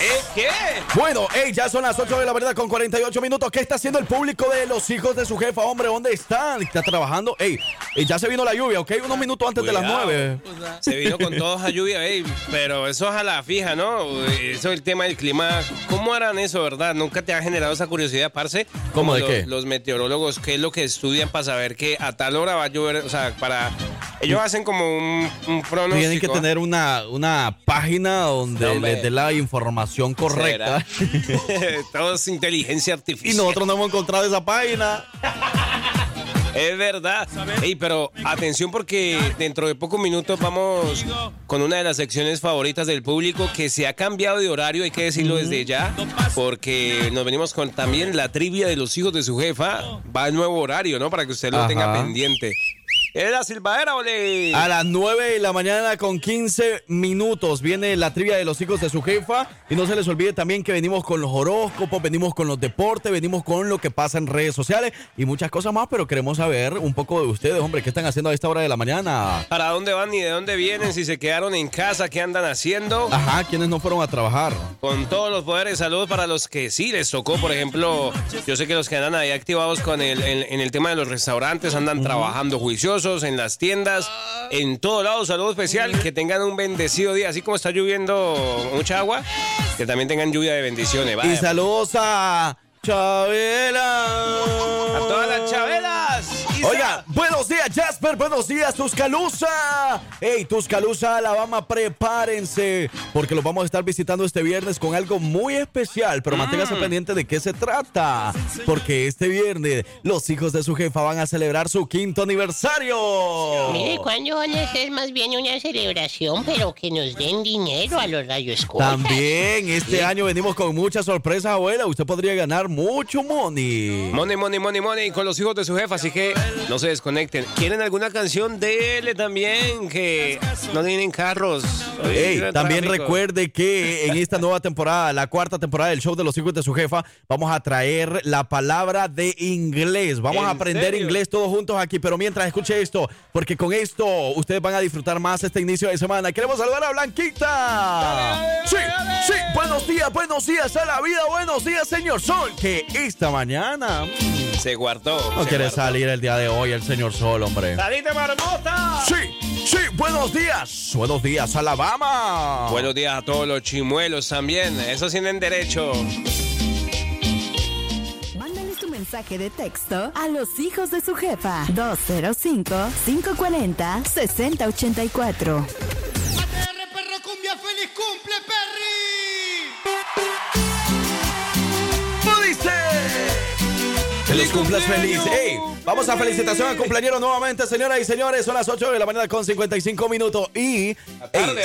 ¿Eh? ¿Qué? Bueno, hey, ya son las 8 de la verdad con 48 minutos. ¿Qué está haciendo el público de los hijos de su jefa? Hombre, ¿dónde están? ¿Está trabajando? Ey, eh, ya se vino la lluvia, ¿ok? Unos minutos antes de las Cuidado. 9. Se vino con toda esa lluvia, ey, pero eso es a la fija, ¿no? Eso es el tema del clima. ¿Cómo harán eso, verdad? ¿Nunca te ha generado esa curiosidad, parce? ¿Cómo de los, qué? Los meteorólogos, ¿qué es lo que estudian para saber que a tal hora va a llover? O sea, para Ellos hacen como un, un pronóstico. Tienen que tener una, una página donde No, hombre. les dé la información correcta. Todo es inteligencia Y artificial. nosotros no hemos encontrado esa página. Es verdad. Ey, pero atención porque dentro de pocos minutos vamos con una de las secciones favoritas del público que se ha cambiado de horario, hay que decirlo desde ya, porque nos venimos con también la trivia de los hijos de su jefa. Va al nuevo horario, ¿no? Para que usted lo Ajá. tenga pendiente. ¿Es la silbadera, ole? A las 9 de la mañana con 15 minutos viene la trivia de los hijos de su jefa. Y no se les olvide también que venimos con los horóscopos, venimos con los deportes, venimos con lo que pasa en redes sociales y muchas cosas más. Pero queremos saber un poco de ustedes, hombre, ¿qué están haciendo a esta hora de la mañana? ¿Para dónde van y de dónde vienen? Si se quedaron en casa, ¿qué andan haciendo? Ajá, ¿quiénes no fueron a trabajar? Con todos los poderes de salud para los que sí les tocó, por ejemplo, yo sé que los que andan ahí activados con el, en, en el tema de los restaurantes andan trabajando juiciosos en las tiendas, en todo lado, saludo especial, que tengan un bendecido día, así como está lloviendo mucha agua, que también tengan lluvia de bendiciones. Y saludos a Chabela. A todas las chabelas. Oiga, buenos días Tuscaloosa. Hey, Tuscaloosa, Alabama, prepárense porque los vamos a estar visitando este viernes con algo muy especial, pero manténgase pendiente de qué se trata, porque este viernes los hijos de su jefa van a celebrar su quinto aniversario. Mire, ¿cuándo van a hacer más bien una celebración, pero que nos den dinero a los rayos También este año venimos con muchas sorpresas, abuela. Usted podría ganar mucho money. Money, money, money, money con los hijos de su jefa, así que no se desconecten. ¿Quieren alguna canción? Dele también, que no tienen carros. Hoy Ey, el también tráfico. recuerde que en esta nueva temporada, la cuarta temporada del show de los hijos de su jefa, vamos a traer la palabra de inglés. Vamos a ¿En aprender serio? inglés todos juntos aquí, pero mientras escuche esto, porque con esto ustedes van a disfrutar más este inicio de semana. Queremos saludar a Blanquita. Sí, sí, buenos días, buenos días a la vida, buenos días, señor Sol, que esta mañana Se guardó. no se quiere guardó. salir el día de hoy el señor Sol, hombre. ¡Salite, marmota! Sí, sí, buenos días, buenos días, Alabama. Buenos días a todos los chimuelos también. Esos tienen derecho. Mándales tu mensaje de texto a los hijos de su jefa. 205-540-6084. ¡Feliz cumplas feliz! ¡Ey! Vamos a felicitación al cumpleañero nuevamente, señoras y señores. Son las 8 de la mañana con 55 minutos. Y ey,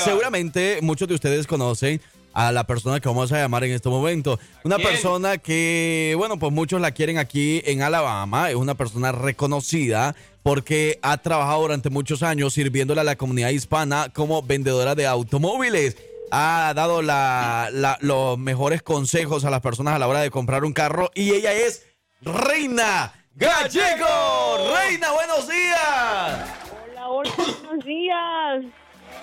seguramente muchos de ustedes conocen a la persona que vamos a llamar en este momento. Una persona que, bueno, pues muchos la quieren aquí en Alabama. Es una persona reconocida porque ha trabajado durante muchos años sirviéndole a la comunidad hispana como vendedora de automóviles. Ha dado la- la- los mejores consejos a las personas a la hora de comprar un carro y ella es Reina Gallego. Reina, buenos días. Hola, hola, buenos días.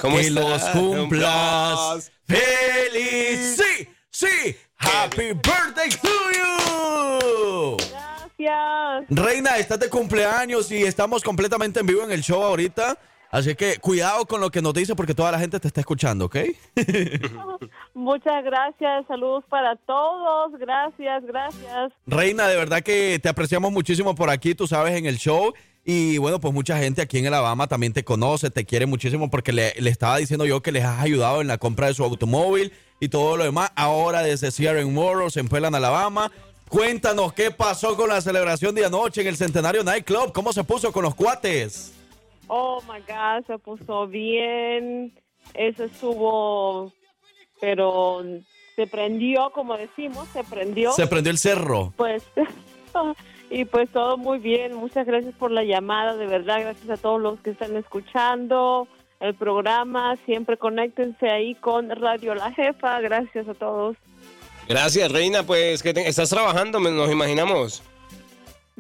¿Cómo que estás? los cumplas feliz. Sí, sí. Happy birthday to you. Gracias. Reina, estás de cumpleaños y estamos completamente en vivo en el show ahorita. Así que cuidado con lo que nos dice porque toda la gente te está escuchando, ¿ok? Muchas gracias. Saludos para todos. Gracias, gracias. Reina, de verdad que te apreciamos muchísimo por aquí, tú sabes, en el show. Y bueno, pues mucha gente aquí en Alabama también te conoce, te quiere muchísimo porque le, le estaba diciendo yo que les has ayudado en la compra de su automóvil y todo lo demás. Ahora desde Sierra Motors en Alabama. Cuéntanos qué pasó con la celebración de anoche en el Centenario Nightclub. ¿Cómo se puso con los cuates? Oh my God, se puso bien. Eso estuvo, pero se prendió, como decimos, se prendió. Se prendió el cerro. Pues, y pues todo muy bien. Muchas gracias por la llamada, de verdad. Gracias a todos los que están escuchando el programa. Siempre conéctense ahí con Radio La Jefa. Gracias a todos. Gracias, Reina. Pues que te- estás trabajando, nos imaginamos.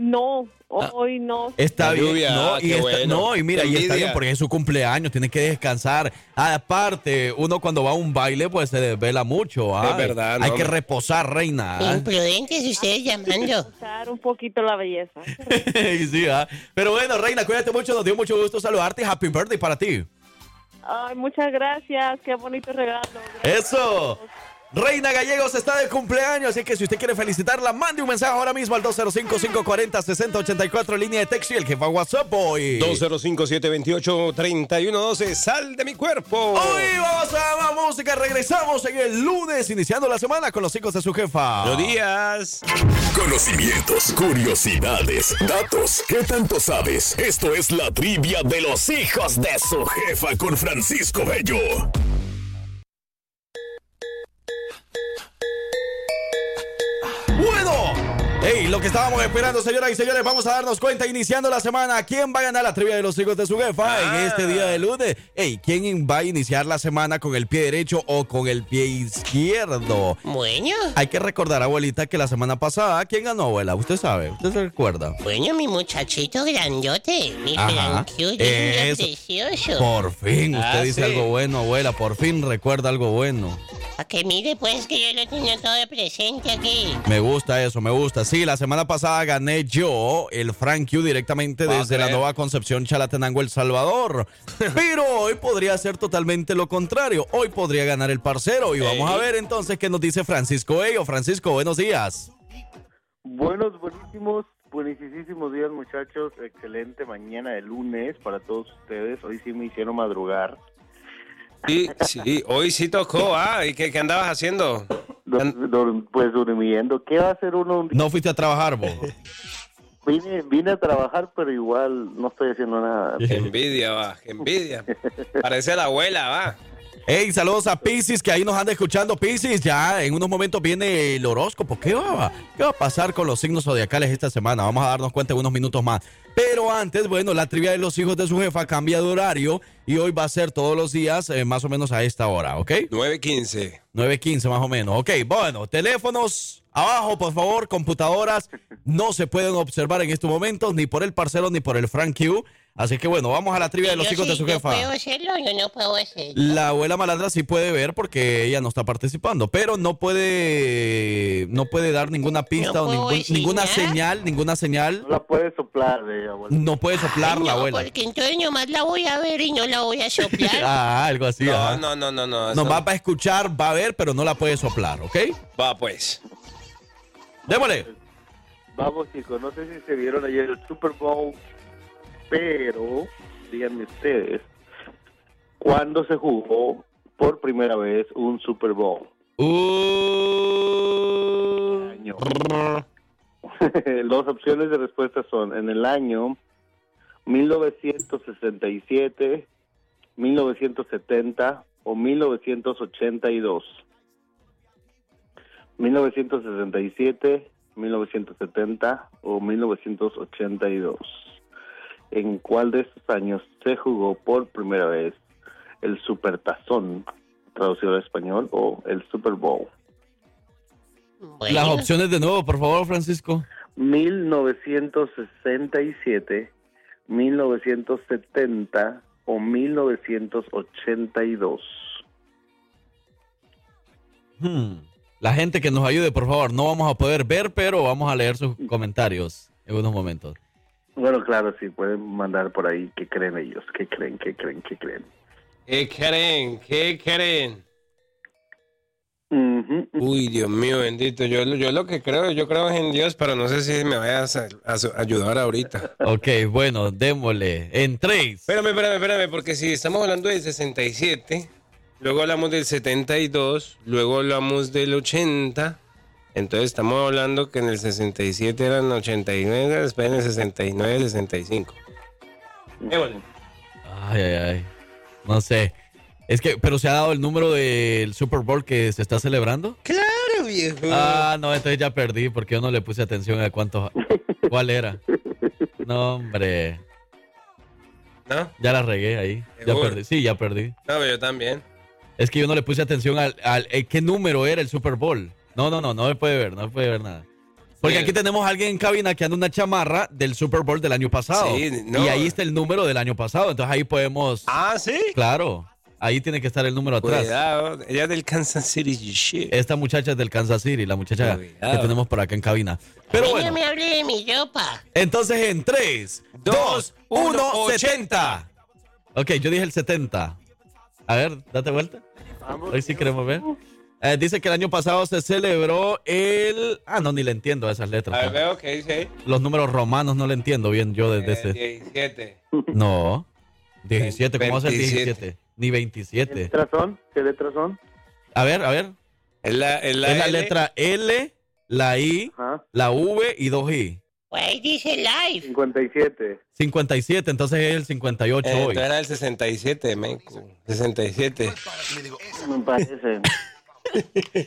No, hoy no. Está La bien. lluvia, no, ah, y qué está- bueno. no, y mira, y está bien porque es su cumpleaños, tiene que descansar. Aparte, uno cuando va a un baile, pues se desvela mucho. ah. Es verdad, no, Hay que reposar, reina. ah. Imprudentes ustedes llamando. Un poquito la belleza. Y sí, ah. Pero bueno, reina, cuídate mucho, nos dio mucho gusto saludarte y happy birthday para ti. Ay, muchas gracias. Qué bonito regalo. Gracias. Eso. Reina Gallegos está de cumpleaños, así que si usted quiere felicitarla, mande un mensaje ahora mismo al 205-540-6084, línea de texto y el jefa WhatsApp boy. 205-728-3112. Sal de mi cuerpo. Hoy vamos a más música. Regresamos en el lunes, iniciando la semana con los hijos de su jefa. Buenos días. Conocimientos, curiosidades, datos. ¿Qué tanto sabes? Esto es la trivia de los hijos de su jefa con Francisco Bello. Lo que estábamos esperando, señoras y señores, vamos a darnos cuenta, iniciando la semana, ¿quién va a ganar la trivia de los hijos de su jefa en este día de lunes? Hey, ¿quién va a iniciar la semana con el pie derecho o con el pie izquierdo? Bueno, Hay que recordar, abuelita, que la semana pasada, ¿quién ganó, abuela? Usted sabe, usted se recuerda. bueno, mi muchachito grandote, mi Eso. precioso. Por fin, usted Ah, dice sí. algo bueno, abuela, por fin recuerda algo bueno. A que mire, pues, que yo lo tenía todo presente aquí. Me gusta eso, me gusta. Sí, la semana pasada gané yo el Frank Q directamente Va desde la. Nueva Concepción Chalatenango, El Salvador. Pero hoy podría ser totalmente lo contrario. Hoy podría ganar el parcero. Y vamos a ver entonces qué nos dice Francisco Ello. Francisco, buenos días. Buenos, buenísimos, buenísimos días muchachos. Excelente mañana de lunes para todos ustedes. Hoy sí me hicieron madrugar. Sí, sí, hoy sí tocó. Ah, ¿y qué, qué andabas haciendo? Pues durmiendo. ¿Qué va a hacer uno? un día? No fuiste a trabajar, vos. Vine, vine a trabajar, pero igual no estoy haciendo nada. Qué envidia, va, qué envidia. Parece la abuela, va. Hey, saludos a Pisces, que ahí nos anda escuchando. Pisces, ya en unos momentos viene el horóscopo. ¿Qué va, ¿Qué va a pasar con los signos zodiacales esta semana? Vamos a darnos cuenta en unos minutos más. Pero antes, bueno, la trivia de los hijos de su jefa cambia de horario y hoy va a ser todos los días eh, más o menos a esta hora, ¿ok? 9.15. 9.15 más o menos. Ok, bueno, teléfonos abajo, por favor, computadoras no se pueden observar en estos momentos ni por el parcero ni por el Frank Q. Así que bueno, vamos a la trivia de los Yo hijos de su yo jefa. ¿Puedo hacerlo yo no puedo hacerlo? La abuela malandra sí puede ver porque ella no está participando, pero no puede no puede dar ninguna pista No o ningún- ninguna nada. señal, ninguna señal. No la puedes soplar, eh, abuelo. No puede soplar Ay, la no, abuela. porque entonces nomás la voy a ver y no la voy a soplar. Ah, algo así. No, ajá. no, no, no, no. eso- Nomás va a escuchar, va a ver, pero no la puede soplar, ¿ok? Va, pues. Démosle. Vamos chicos, no sé si se vieron ayer el Super Bowl, pero díganme ustedes, ¿cuándo se jugó por primera vez un Super Bowl? Uh, Año. Las opciones de respuesta son en el año 1967, 1970 o 1982. 1967, 1970 o 1982. ¿En cuál de estos años se jugó por primera vez el Supertazón, traducido al español, o el Super Bowl? Bueno, Las opciones de nuevo, por favor, Francisco. 1967, 1970 o 1982. Hmm. La gente que nos ayude, por favor. No vamos a poder ver, pero vamos a leer sus comentarios en unos momentos. Bueno, claro, sí, pueden mandar por ahí qué creen ellos, qué creen, qué creen, qué creen. ¿Qué creen? ¿Qué creen? Uy, Dios mío, bendito. Yo, yo lo que creo, yo creo es en Dios, pero no sé si me vayas a, ayudar ahorita. Ok, bueno, démosle. En tres. Espérame, espérame, espérame, porque si estamos hablando del 67, luego hablamos del 72, luego hablamos del 80, entonces estamos hablando que en el 67 eran 89, después en el 69, 65. Démosle. Ay, ay, ay. No sé. Es que, pero se ha dado el número del Super Bowl que se está celebrando. Claro, viejo. Ah, no, entonces ya perdí porque yo no le puse atención a cuánto, cuál era. No, hombre. ¿No? Ya la regué ahí. Ya perdí. Sí, ya perdí. No, pero yo también. Es que yo no le puse atención al, al- eh, qué número era el Super Bowl. No, no, no, no me puede ver, no me puede ver nada. Porque Bien. aquí tenemos a alguien en cabina que anda una chamarra del Super Bowl del año pasado. Sí, no. Y ahí está el número del año pasado. Entonces ahí podemos. Ah, sí. Claro. Ahí tiene que estar el número atrás. Cuidado, ella es del Kansas City shit. Esta muchacha es del Kansas City, la muchacha Cuidado. que tenemos por acá en cabina. Pero Ay, bueno, no me hable de mi ropa. entonces en 3, 2, 1, uno, 70. Ok, yo dije el 70. A ver, date vuelta. Vamos, Hoy sí queremos ver. Eh, dice que el año pasado se celebró el... Ah, no, ni le entiendo a esas letras. A ver, veo que dice. Los números romanos no le entiendo bien yo desde ese... 17. No. 17, ¿cómo va a ser 27? 17? Ni ¿Qué 27. letras son? ¿Qué letras son? A ver, a ver. Es la, es la, Es la L. letra L, la I, Ajá. la V y dos I. Güey, dice live. 57. 57, entonces es el 58 Eh, hoy. era el 67, meco. 67. Me parece.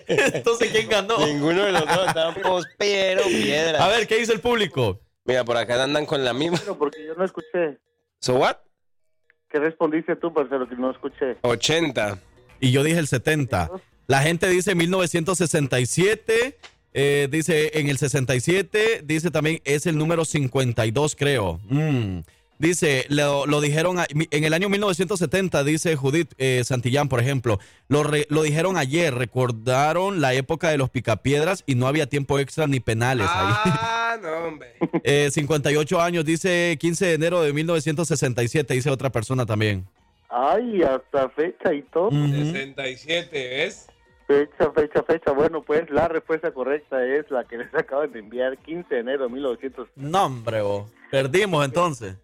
Entonces, ¿quién ganó? Ninguno de los dos estamos pero piedra. A ver, ¿qué dice el público? Mira, por acá andan con la misma. Pero porque yo no escuché. ¿So what? ¿Qué respondiste tú, parcero, que no escuché? 80. Y yo dije el 70. La gente dice 1967. eh, dice en el 67. Dice también es el número 52, creo. Mm. Dice, lo, lo dijeron a- en el año 1970, dice Judith eh, Santillán, por ejemplo. Lo, re- lo dijeron ayer. Recordaron la época de los picapiedras y no había tiempo extra ni penales ahí. Ah, no, hombre. Eh, 58 años, dice 15 de enero de 1967, dice otra persona también. Ay, hasta fecha y todo. Ujú. 67, ¿ves? Fecha, fecha, fecha. Bueno, pues la respuesta correcta es la que les acaban de enviar, 15 de enero de 1900. No, hombre, vos. perdimos entonces.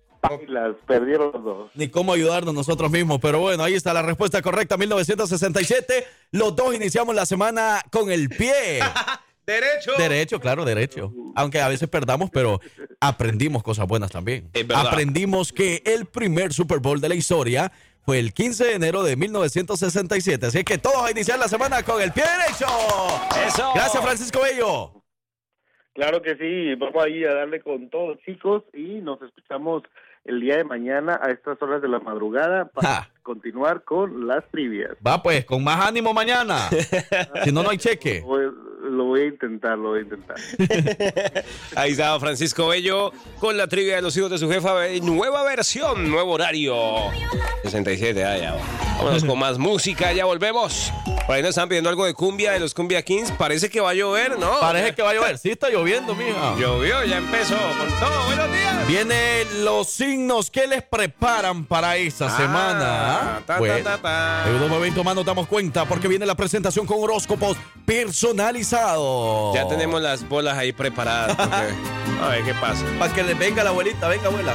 Las perdieron los dos. Ni cómo ayudarnos nosotros mismos, pero bueno, ahí está la respuesta correcta, 1967. Los dos iniciamos la semana con el pie. Derecho. Derecho, claro, derecho. Aunque a veces perdamos, pero aprendimos cosas buenas también. Aprendimos que el primer Super Bowl de la historia fue el 15 de enero de 1967. Así que todos a iniciar la semana con el pie derecho. Eso. Gracias, Francisco Bello. Claro que sí, vamos ahí a darle con todos, chicos, y nos escuchamos el día de mañana a estas horas de la madrugada para Ja. continuar con las trivias. Va pues, con más ánimo mañana. si no, no hay cheque. Voy- Lo voy a intentar, lo voy a intentar. Ahí estaba Francisco Bello con la trivia de los hijos de su jefa. Nueva versión, nuevo horario. 67, ah, ya. Vámonos con más música, ya volvemos. Por ahí nos están pidiendo algo de cumbia, de los Cumbia Kings. Parece que va a llover, ¿no? Parece que va a llover. Sí está lloviendo, mija. Llovió, ya empezó con todo. Buenos días. Vienen los signos que les preparan para esa Ah, semana. ta, Bueno, ta, ta, ta. En un momento más nos damos cuenta porque viene la presentación con horóscopos personalizados. Ya tenemos las bolas ahí preparadas. porque- A ver qué pasa. Para que le venga la abuelita, venga abuela.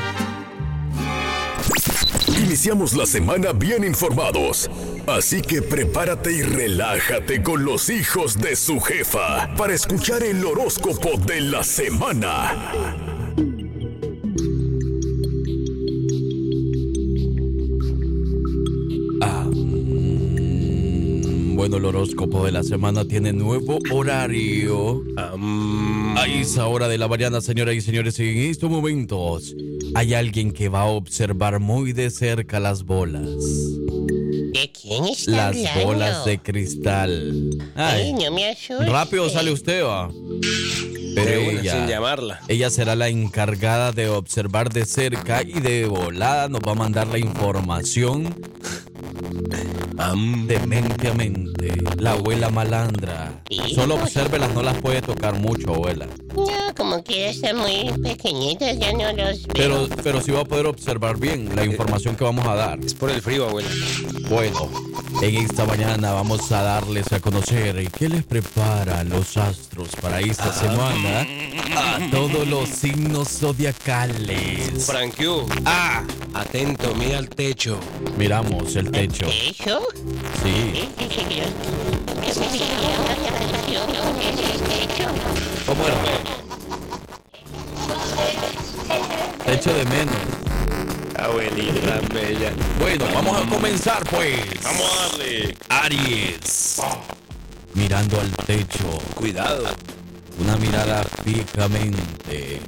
Iniciamos la semana bien informados. Así que prepárate y relájate con los hijos de su jefa para escuchar el horóscopo de la semana. Bueno, el horóscopo de la semana tiene nuevo horario. A esa hora de la mañana, señoras y señores, en estos momentos hay alguien que va a observar muy de cerca las bolas. ¿De quién está Las hablando? bolas de cristal. Ay, Ay, no me asustes. rápido sale usted, va. Pero una, sin ella, llamarla. ella será la encargada de observar de cerca y de volada nos va a mandar la información de mente a mente. La abuela malandra. Solo obsérvelas, no las puede tocar mucho, abuela. No, como que están muy pequeñitas, ya no los veo. Pero, pero sí va a poder observar bien la información que vamos a dar. Es por el frío, abuela. Bueno, en esta mañana vamos a darles a conocer qué les preparan los astros para esta semana a todos los signos zodiacales. Frank Q. Ah, Atento, mira al techo. miramos el techo. Sí, Ese que yo- ¿cómo era? Techo de menos. Abuelita bella. Bueno, vamos a comenzar pues. Vamos a darle. Aries. Mirando al techo. Cuidado. Una mirada fijamente.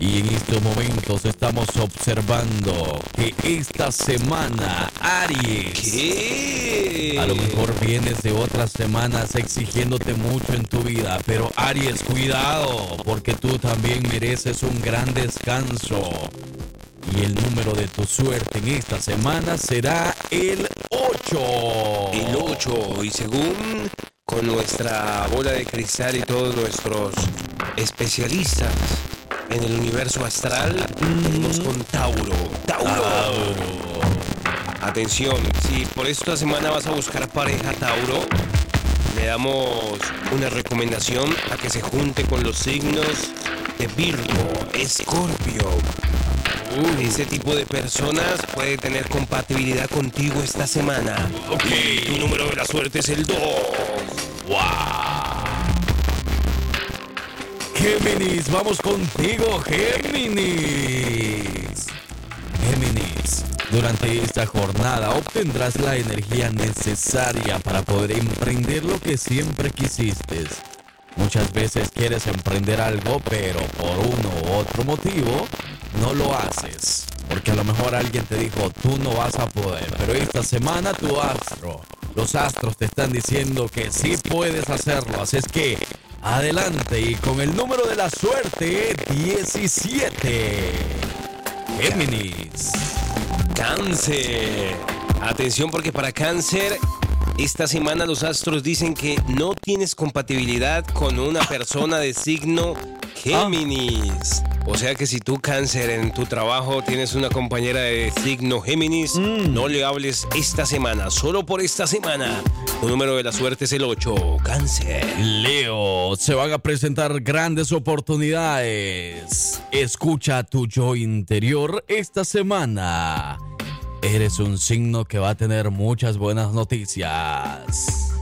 Y en estos momentos estamos observando que esta semana, Aries, ¿Qué? a lo mejor vienes de otras semanas exigiéndote mucho en tu vida, pero Aries, cuidado, porque tú también mereces un gran descanso. Y el número de tu suerte en esta semana será el 8. El 8. Y según con nuestra bola de cristal y todos nuestros especialistas en el universo astral, venimos con Tauro. Tauro. Atención, si por esta semana vas a buscar pareja, Tauro, le damos una recomendación a que se junte con los signos de Virgo, Escorpio. Ese tipo de personas puede tener compatibilidad contigo esta semana. Ok. Tu número de la suerte es el 2. ¡Wow! Géminis, vamos contigo, Géminis. Géminis, durante esta jornada obtendrás la energía necesaria para poder emprender lo que siempre quisiste. Muchas veces quieres emprender algo, pero por uno u otro motivo no lo haces. Porque a lo mejor alguien te dijo, tú no vas a poder. Pero esta semana tu astro, los astros te están diciendo que sí puedes hacerlo. Así es que adelante y con el número de la suerte 17. Géminis. Cáncer. Atención porque para cáncer, esta semana los astros dicen que no tienes compatibilidad con una persona de signo Géminis. O sea que si tú cáncer en tu trabajo tienes una compañera de signo Géminis, no le hables esta semana, solo por esta semana. Tu número de la suerte es el 8, cáncer. Leo, se van a presentar grandes oportunidades. Escucha tu yo interior esta semana. Eres un signo que va a tener muchas buenas noticias.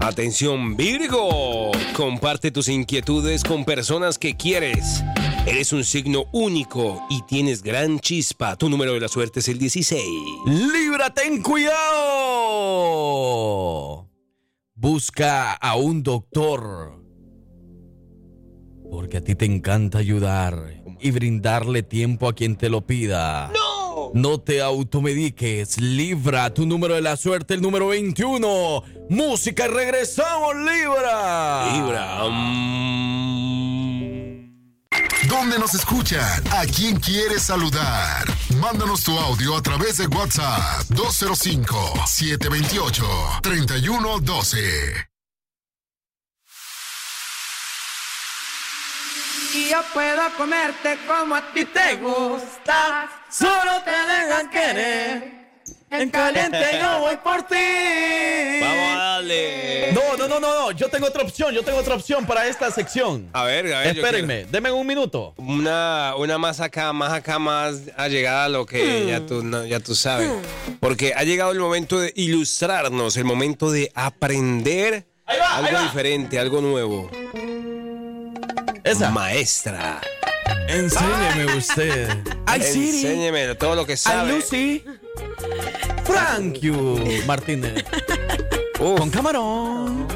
Atención Virgo, comparte tus inquietudes con personas que quieres. Eres un signo único y tienes gran chispa. Tu número de la suerte es el 16. Libra, ten cuidado. Busca a un doctor. Porque a ti te encanta ayudar y brindarle tiempo a quien te lo pida. ¡No! No te automediques. Libra, tu número de la suerte, el número 21. Música y regresamos, Libra. Libra. ¿Dónde nos escuchan? ¿A quién quieres saludar? Mándanos tu audio a través de WhatsApp 205-728-3112. Y yo puedo comerte como a ti te gusta. Solo te dejan querer. En caliente yo voy por ti. Vamos a darle. No, no, no, no, no. Yo tengo otra opción. Yo tengo otra opción para esta sección. A ver, a ver. Espérenme, denme un minuto. Una, una más acá, más acá, más allegada a lo que Hmm. ya, tú, no- ya tú sabes. Porque ha llegado el momento de ilustrarnos, el momento de aprender algo diferente, algo nuevo. Esa. Maestra. Enséñeme usted. Ay, Siri. Enséñeme todo lo que sabe. Ay, Lucy. Frank you, Martínez. Con camarón.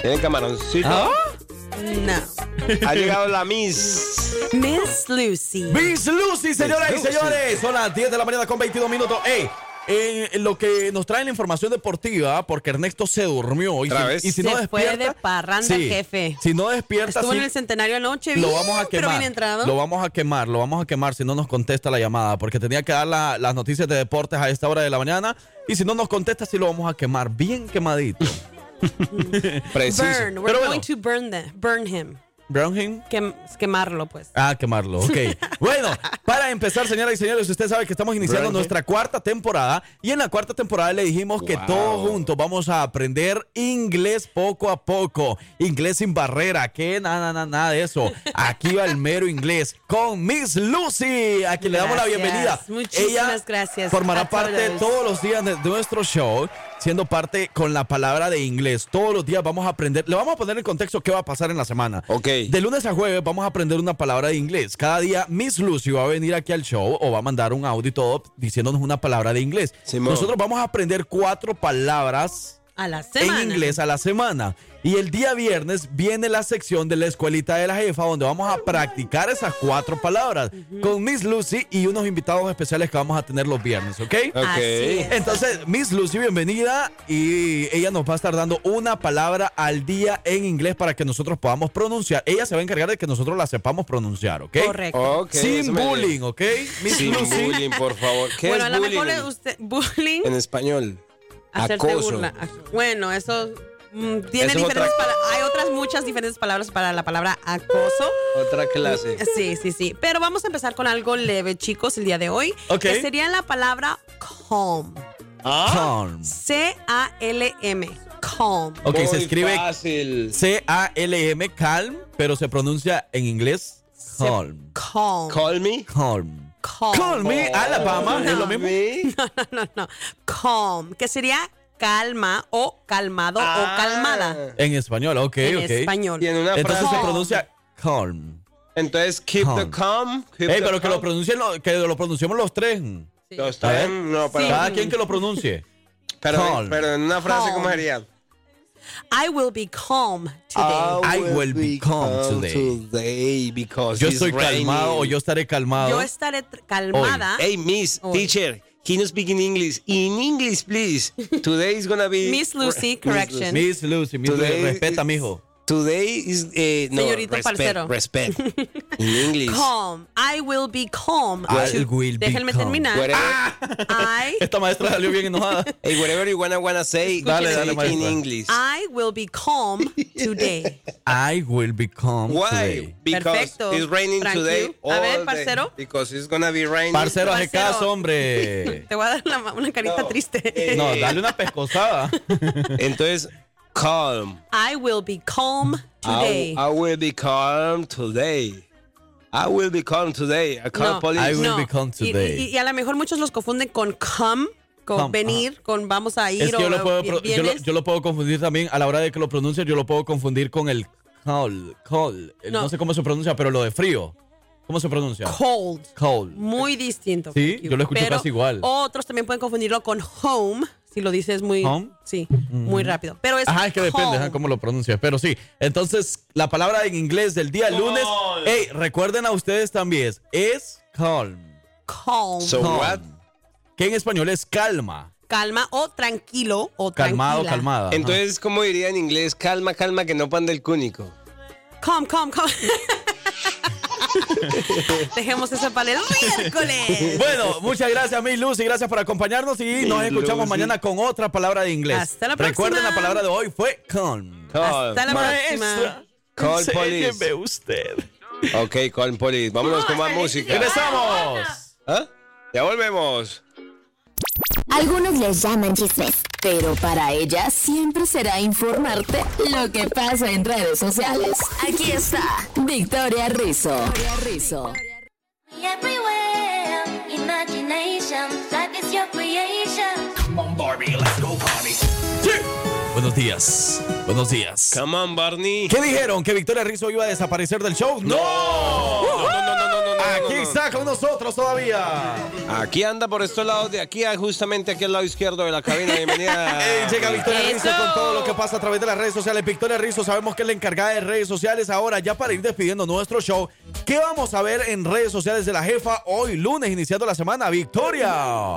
¿Tiene camaroncito? ¿Ah? No. Ha llegado la Miss. Miss Lucy. Miss Lucy, señoras y Miss Lucy. señores. Son las 10 de la mañana con 22 minutos. Ey, en lo que nos trae la información deportiva, porque Ernesto se durmió. Y ¿Otra si, vez? y si Se no fue despierta. de parranda jefe. Si no despierta, Estuvo sí, en el centenario anoche. lo vamos a Pero quemar. bien entrado. Lo vamos a quemar, lo vamos a quemar si no nos contesta la llamada, porque tenía que dar la- las noticias de deportes a esta hora de la mañana. Y si no nos contesta, sí lo vamos a quemar, bien quemadito. Preciso. Burn. We're Pero bueno. going to burn, the, burn him. Brownham. Quem- quemarlo, pues. Ah, quemarlo, ok. bueno, para empezar, señoras y señores, usted sabe que estamos iniciando nuestra cuarta temporada y en la cuarta temporada le dijimos que todos juntos vamos a aprender inglés poco a poco, inglés sin barrera, que nada, nada, nada de eso. Aquí va el mero inglés con Miss Lucy, a quien le damos la bienvenida. Muchísimas Ella gracias Formará parte todos. todos los días de nuestro show, siendo parte con la palabra de inglés. Todos los días vamos a aprender, le vamos a poner en contexto qué va a pasar en la semana. Ok. De lunes a jueves vamos a aprender una palabra de inglés. Cada día Miss Lucy va a venir aquí al show o va a mandar un audio y todo diciéndonos una palabra de inglés. Simón. Nosotros vamos a aprender cuatro palabras A la semana. en inglés a la semana. Y el día viernes viene la sección de la escuelita de la jefa donde vamos a practicar esas cuatro palabras con Miss Lucy y unos invitados especiales que vamos a tener los viernes, ¿ok? Ok. Así es. Entonces, Miss Lucy, bienvenida y ella nos va a estar dando una palabra al día en inglés para que nosotros podamos pronunciar. Ella se va a encargar de que nosotros la sepamos pronunciar, ¿ok? Correcto. Ok, eso Sin bullying, ¿ok? Miss Sin Lucy. bullying, por favor. ¿Qué Bueno, es a lo bullying mejor usted. Bullying. en español? Hacerte Acoso. burla. Bueno, eso. mm, tiene Eso es diferentes otra- pala- Hay otras muchas diferentes palabras para la palabra acoso. Otra clase. Sí, sí, sí. Pero vamos a empezar con algo leve, chicos, el día de hoy. Ok. Que sería la palabra calm. Calm. C-A-L-M. calm. Ok, se Muy escribe fácil. C-A-L-M, calm, pero se pronuncia en inglés calm. Calm. Call me. Calm. Calm. Call me, Alabama, es lo mismo. No, no, no, no. Calm, que sería calma o calmado Ah. o calmada. En español, ok, en ok. español. Y en una Entonces frase. se pronuncia calm. Entonces, keep the calm. keep Ey, the pero que lo pronuncien que lo pronunciemos los tres. Lo está A ver. bien, no, pero, Cada quien que lo pronuncie. pero, Calm. pero en una frase, Calm. ¿cómo sería? I will be calm today. I will be calm today. today because Yo estoy calmado o yo estaré calmado. Yo estaré calmada. Hey, Miss, Hoy. teacher, can you speak in English? In English, please. Today is gonna be... Miss Lucy, correction. Miss Lucy, Miss Lucy, Today respeta, is- mijo. Today is... Eh, no, Señorito respect, parcero. respect. In English. Calm. I will be calm. I to- will be Déjenme calm. terminar. Whatever, I, Esta maestra salió bien enojada. hey, whatever you wanna, wanna say, Dale, say dale, it in maestra. English. I will be calm today. I will be calm Why? today. Because Perfecto. it's raining today. A ver, all day. parcero. Because it's gonna be raining. Parcero, hace Parcero. caso, hombre. Te voy a dar la- una carita triste. No, dale una pescosada. Entonces, calm. I will be calm today. I will be calm today. I will be calm today. I call No. police. I will No. be calm today. Y, y a lo mejor muchos los confunden con come, con Come, venir, con vamos a ir Es que yo o lo, puedo, yo, lo, vienes. yo lo puedo confundir también a la hora de que lo pronuncie, yo lo puedo confundir con el call, call. El- No. No. sé cómo se pronuncia, pero lo de frío. ¿Cómo se pronuncia? cold. Cold. Muy distinto. Sí, yo lo escucho Pero casi igual. Otros también pueden confundirlo con home, si lo dices muy, Home. sí, muy rápido. Pero es Ajá, es que depende ajá, cómo lo pronuncias. Pero sí, entonces la palabra en inglés del día lunes, hey, recuerden a ustedes también, es calm. Calm. So Calm. what? Que en español es calma. calma o tranquilo o Calmado, tranquila. calmada. ajá. Entonces, ¿cómo diría en inglés? Calma, calma, que no pande el cúnico. Calm, calm, calm. Dejemos eso para el miércoles. Bueno, muchas gracias, Miss Lucy. Gracias por acompañarnos y nos escuchamos Lucy. mañana con otra palabra de inglés. Hasta la próxima. Recuerden, la palabra de hoy fue calm. Calm. Hasta la próxima. Call police. Usted. Ok, call police. Vámonos con más música. Regresamos. ¿Ah? Ya volvemos. Algunos les llaman chismes, pero para ella siempre será informarte lo que pasa en redes sociales. Aquí está Victoria Rizzo. Victoria Rizzo. Sí. Buenos días. Buenos días. Come on, Barney. ¿Qué dijeron? ¿Que Victoria Rizzo iba a desaparecer del show? ¡No! No, no, no, no, no, no, no, Aquí no, no. está con nosotros todavía. Aquí anda por estos lados de aquí, a justamente aquí al lado izquierdo de la cabina. Bienvenida. Llega Victoria. Rizzo con todo lo que pasa a través de las redes sociales. Victoria Rizzo, sabemos que es la encargada de redes sociales. Ahora, ya para ir despidiendo nuestro show, ¿qué vamos a ver en redes sociales de la jefa hoy lunes, iniciando la semana? Victoria.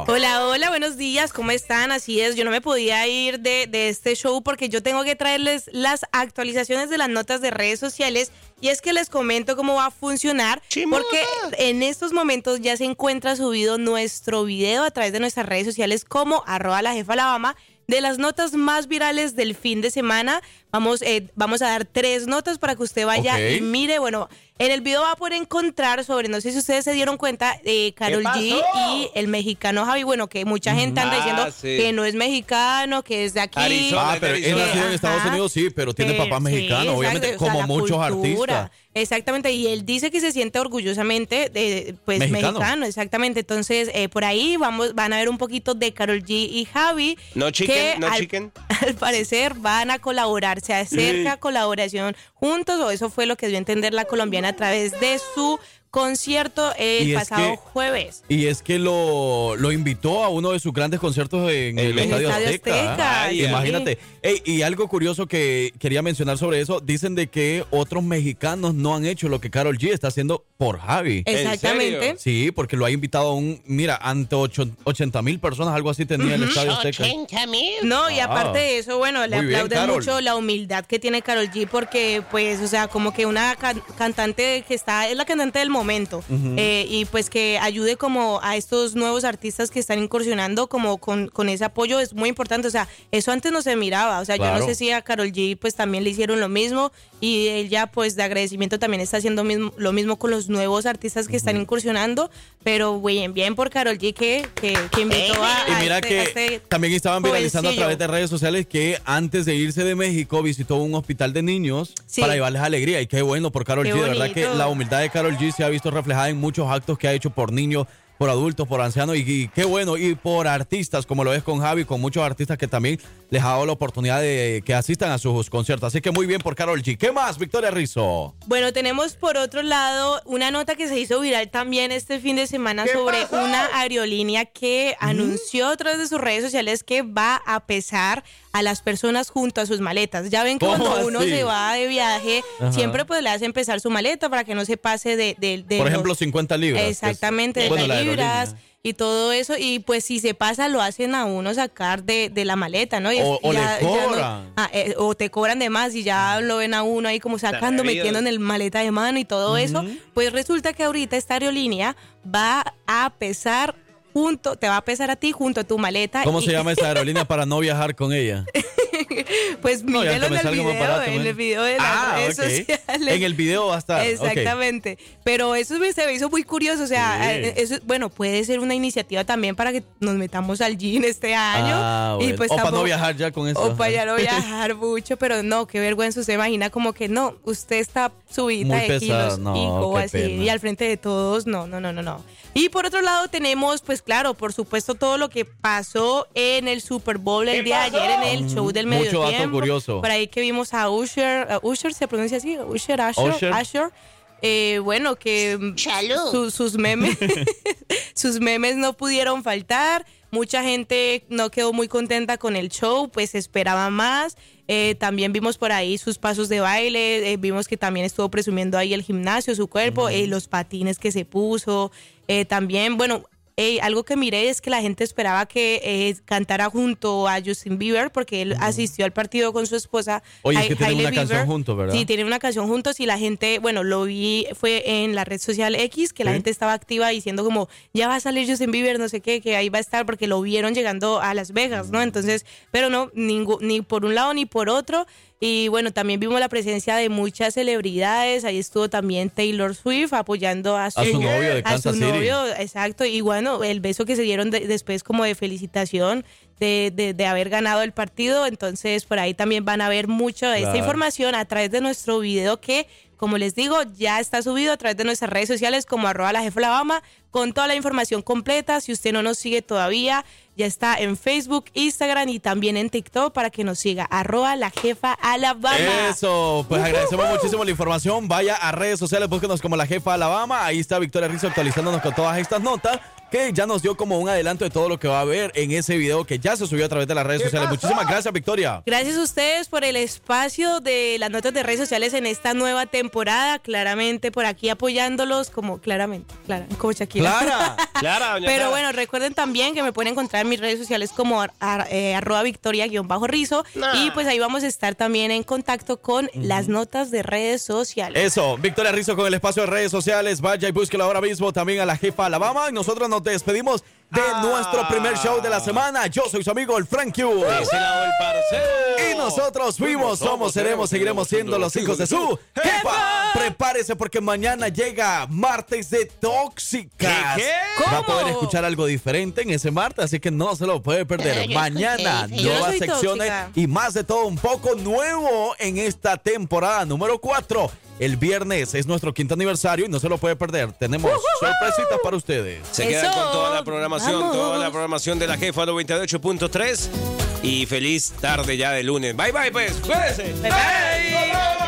Hola, hola, buenos días, ¿cómo están? Así es, yo no me podía ir de, de este show porque yo tengo que traerles las actualizaciones de las notas de redes sociales y es que les comento cómo va a funcionar porque en estos momentos ya se encuentra subido nuestro video a través de nuestras redes sociales como arroba la jefa Alabama de las notas más virales del fin de semana. Vamos, eh, vamos a dar tres notas para que usted vaya Ok. y mire, bueno, en el video va a poder encontrar sobre, no sé si ustedes se dieron cuenta, eh, Carol G y el mexicano Javi, bueno, que mucha gente anda Ah, diciendo sí. que no es mexicano, que es de aquí. Arizona. Ah, pero él en Estados. Unidos, sí, pero tiene Pero papá sí, mexicano, obviamente, exacto, o sea, como muchos cultura. artistas. Exactamente, y él dice que se siente orgullosamente de, pues, Mexicano. mexicano. exactamente. Entonces, eh, por ahí vamos, van a ver un poquito de Carol G y Javi. No chicken, que no al, chicken. al parecer van a colaborar, se acerca colaboración juntos, o eso fue lo que dio a entender la colombiana a través de su concierto el Y es pasado que- jueves. Y es que lo, lo invitó a uno de sus grandes conciertos en el, En Estadio Estadio Azteca. Azteca, sí. Imagínate. Ey, y algo curioso que quería mencionar sobre eso, dicen de que otros mexicanos no han hecho lo que Carol G está haciendo por Javi. Exactamente. Sí, porque lo ha invitado a un, mira, ante ocho- 80 mil personas, algo así tenía el Estadio Azteca. 80 mil. No, y aparte de eso, bueno, le Muy aplauden mucho la humildad que tiene Carol G porque, pues, o sea, como que una can- cantante que está, es la cantante del momento. Momento. Eh, y pues que ayude como a estos nuevos artistas que están incursionando como con, con ese apoyo es muy importante. O sea, eso antes no se miraba. O sea, yo Claro. no sé si a Carol G pues también le hicieron lo mismo y ella pues de agradecimiento también está haciendo mismo, lo mismo con los nuevos artistas que están incursionando. Pero bien, bien por Carol G que, que, que invitó a, Y a mira este- que a este también estaban viralizando a jovencillo. través de redes sociales que antes de irse de México visitó un hospital de niños Sí. para llevarles alegría. Y qué bueno por Carol G. De verdad que la humildad de Carol G se ha visto reflejada en muchos actos que ha hecho por niños, por adultos, por ancianos. Y, y qué bueno. Y por artistas, como lo es con Javi, con muchos artistas que también les ha dado la oportunidad de que asistan a sus conciertos. Así que muy bien por Carol G. ¿Qué más, Victoria Rizzo? Bueno, tenemos por otro lado una nota que se hizo viral también este fin de semana sobre una aerolínea que anunció a través de sus redes sociales que va a pesar a las personas junto a sus maletas. Ya ven que ¿Cómo cuando uno así? se va de viaje, Ajá. siempre pues le hacen pesar su maleta para que no se pase de... de- de Por los- ejemplo, 50 libras. que es- Exactamente, de bueno, las la libras y todo eso. Y pues si se pasa, lo hacen a uno sacar de, de la maleta, ¿no? Y O- o le no- cobran. ah, eh, o te cobran de más y ya lo ven a uno ahí como sacando, metiendo en el maleta de mano y todo eso. Pues resulta que ahorita esta aerolínea va a pesar junto, te va a pesar a ti junto a tu maleta. ¿Cómo y- se llama esa aerolínea para no viajar con ella? Pues No, me en el video, barato, en el video de las Ah, redes sociales. En el video va a estar. Exactamente. Pero eso me, se me hizo muy curioso. O sea, Sí. eh, eso, bueno, puede ser una iniciativa también para que nos metamos al gym este año. Ah, y pues o para no viajar ya con eso. O para ya no viajar mucho, pero no, qué vergüenza. Usted imagina como que no, usted está subida Muy de kilos no, y qué así, pena. y al frente de todos, no, no, no, no, no. Y por otro lado tenemos, pues claro, por supuesto, todo lo que pasó en el Super Bowl el día de ayer en el show del medio Mucho dato curioso. Por ahí que vimos a Usher, uh, Usher se pronuncia así, Usher, Usher, Usher. Usher. Eh, bueno, que su- sus memes, sus memes no pudieron faltar. Mucha gente no quedó muy contenta con el show, pues esperaba más. Eh, también vimos por ahí sus pasos de baile, eh, vimos que también estuvo presumiendo ahí el gimnasio, su cuerpo, eh, los patines que se puso. Eh, también, bueno, algo que miré es que la gente esperaba que eh, cantara junto a Justin Bieber porque él asistió al partido con su esposa. Oye, es que tienen una canción juntos, ¿verdad? Sí, tienen una canción juntos y la gente, bueno, lo vi, fue en la red social X, que la gente estaba activa diciendo como, ya va a salir Justin Bieber, no sé qué, que ahí va a estar porque lo vieron llegando a Las Vegas, ¿no? Entonces, pero no, ni por un lado ni por otro. Y bueno, también vimos la presencia de muchas celebridades. Ahí estuvo también Taylor Swift apoyando a su, A su novio de a Kansas su City. novio, exacto. Y bueno, el beso que se dieron de- después como de felicitación de, de- de haber ganado el partido. Entonces, por ahí también van a ver mucho de esta Claro. información a través de nuestro video que, como les digo, ya está subido a través de nuestras redes sociales como arroba la jefa Alabama con toda la información completa. Si usted no nos sigue todavía, ya está en Facebook, Instagram y también en TikTok para que nos siga arroba la jefa Alabama. Eso, pues agradecemos muchísimo la información. Vaya a redes sociales, búsquenos como la jefa Alabama. Ahí está Victoria Rizzo actualizándonos con todas estas notas que ya nos dio como un adelanto de todo lo que va a haber en ese video que ya se subió a través de las redes sociales. Muchísimas gracias, Victoria. Gracias a ustedes por el espacio de las notas de redes sociales en esta nueva temporada. Claramente por aquí apoyándolos como claramente, Clara, como Shakira. Clara, Clara, doña Pero Clara. bueno, recuerden también que me pueden encontrar en mis redes sociales como ar- ar- eh, arroba victoria-rizo. Y pues ahí vamos a estar también en contacto con las notas de redes sociales. Eso, Victoria Rizzo con el espacio de redes sociales. Vaya y búsquela ahora mismo también a la jefa Alabama. Y nosotros nos despedimos de nuestro primer show de la semana. Yo soy su amigo el Frank Q. De ese lado el parcero. Y nosotros fuimos, somos, seremos, seguiremos siendo los hijos de su jefa. Prepárese porque mañana llega martes de tóxicas. ¿Qué? Va a poder escuchar algo diferente en ese martes, así que no se lo puede perder. Mañana, nuevas secciones tóxica. y más de todo un poco nuevo en esta temporada número 4. El viernes es nuestro quinto aniversario y no se lo puede perder. Tenemos sorpresitas para ustedes. Se quedan con toda la programación, vamos. toda la programación de la jefa 98.3. Y feliz tarde ya de lunes. Bye bye, pues. Cuídense. Bye, bye.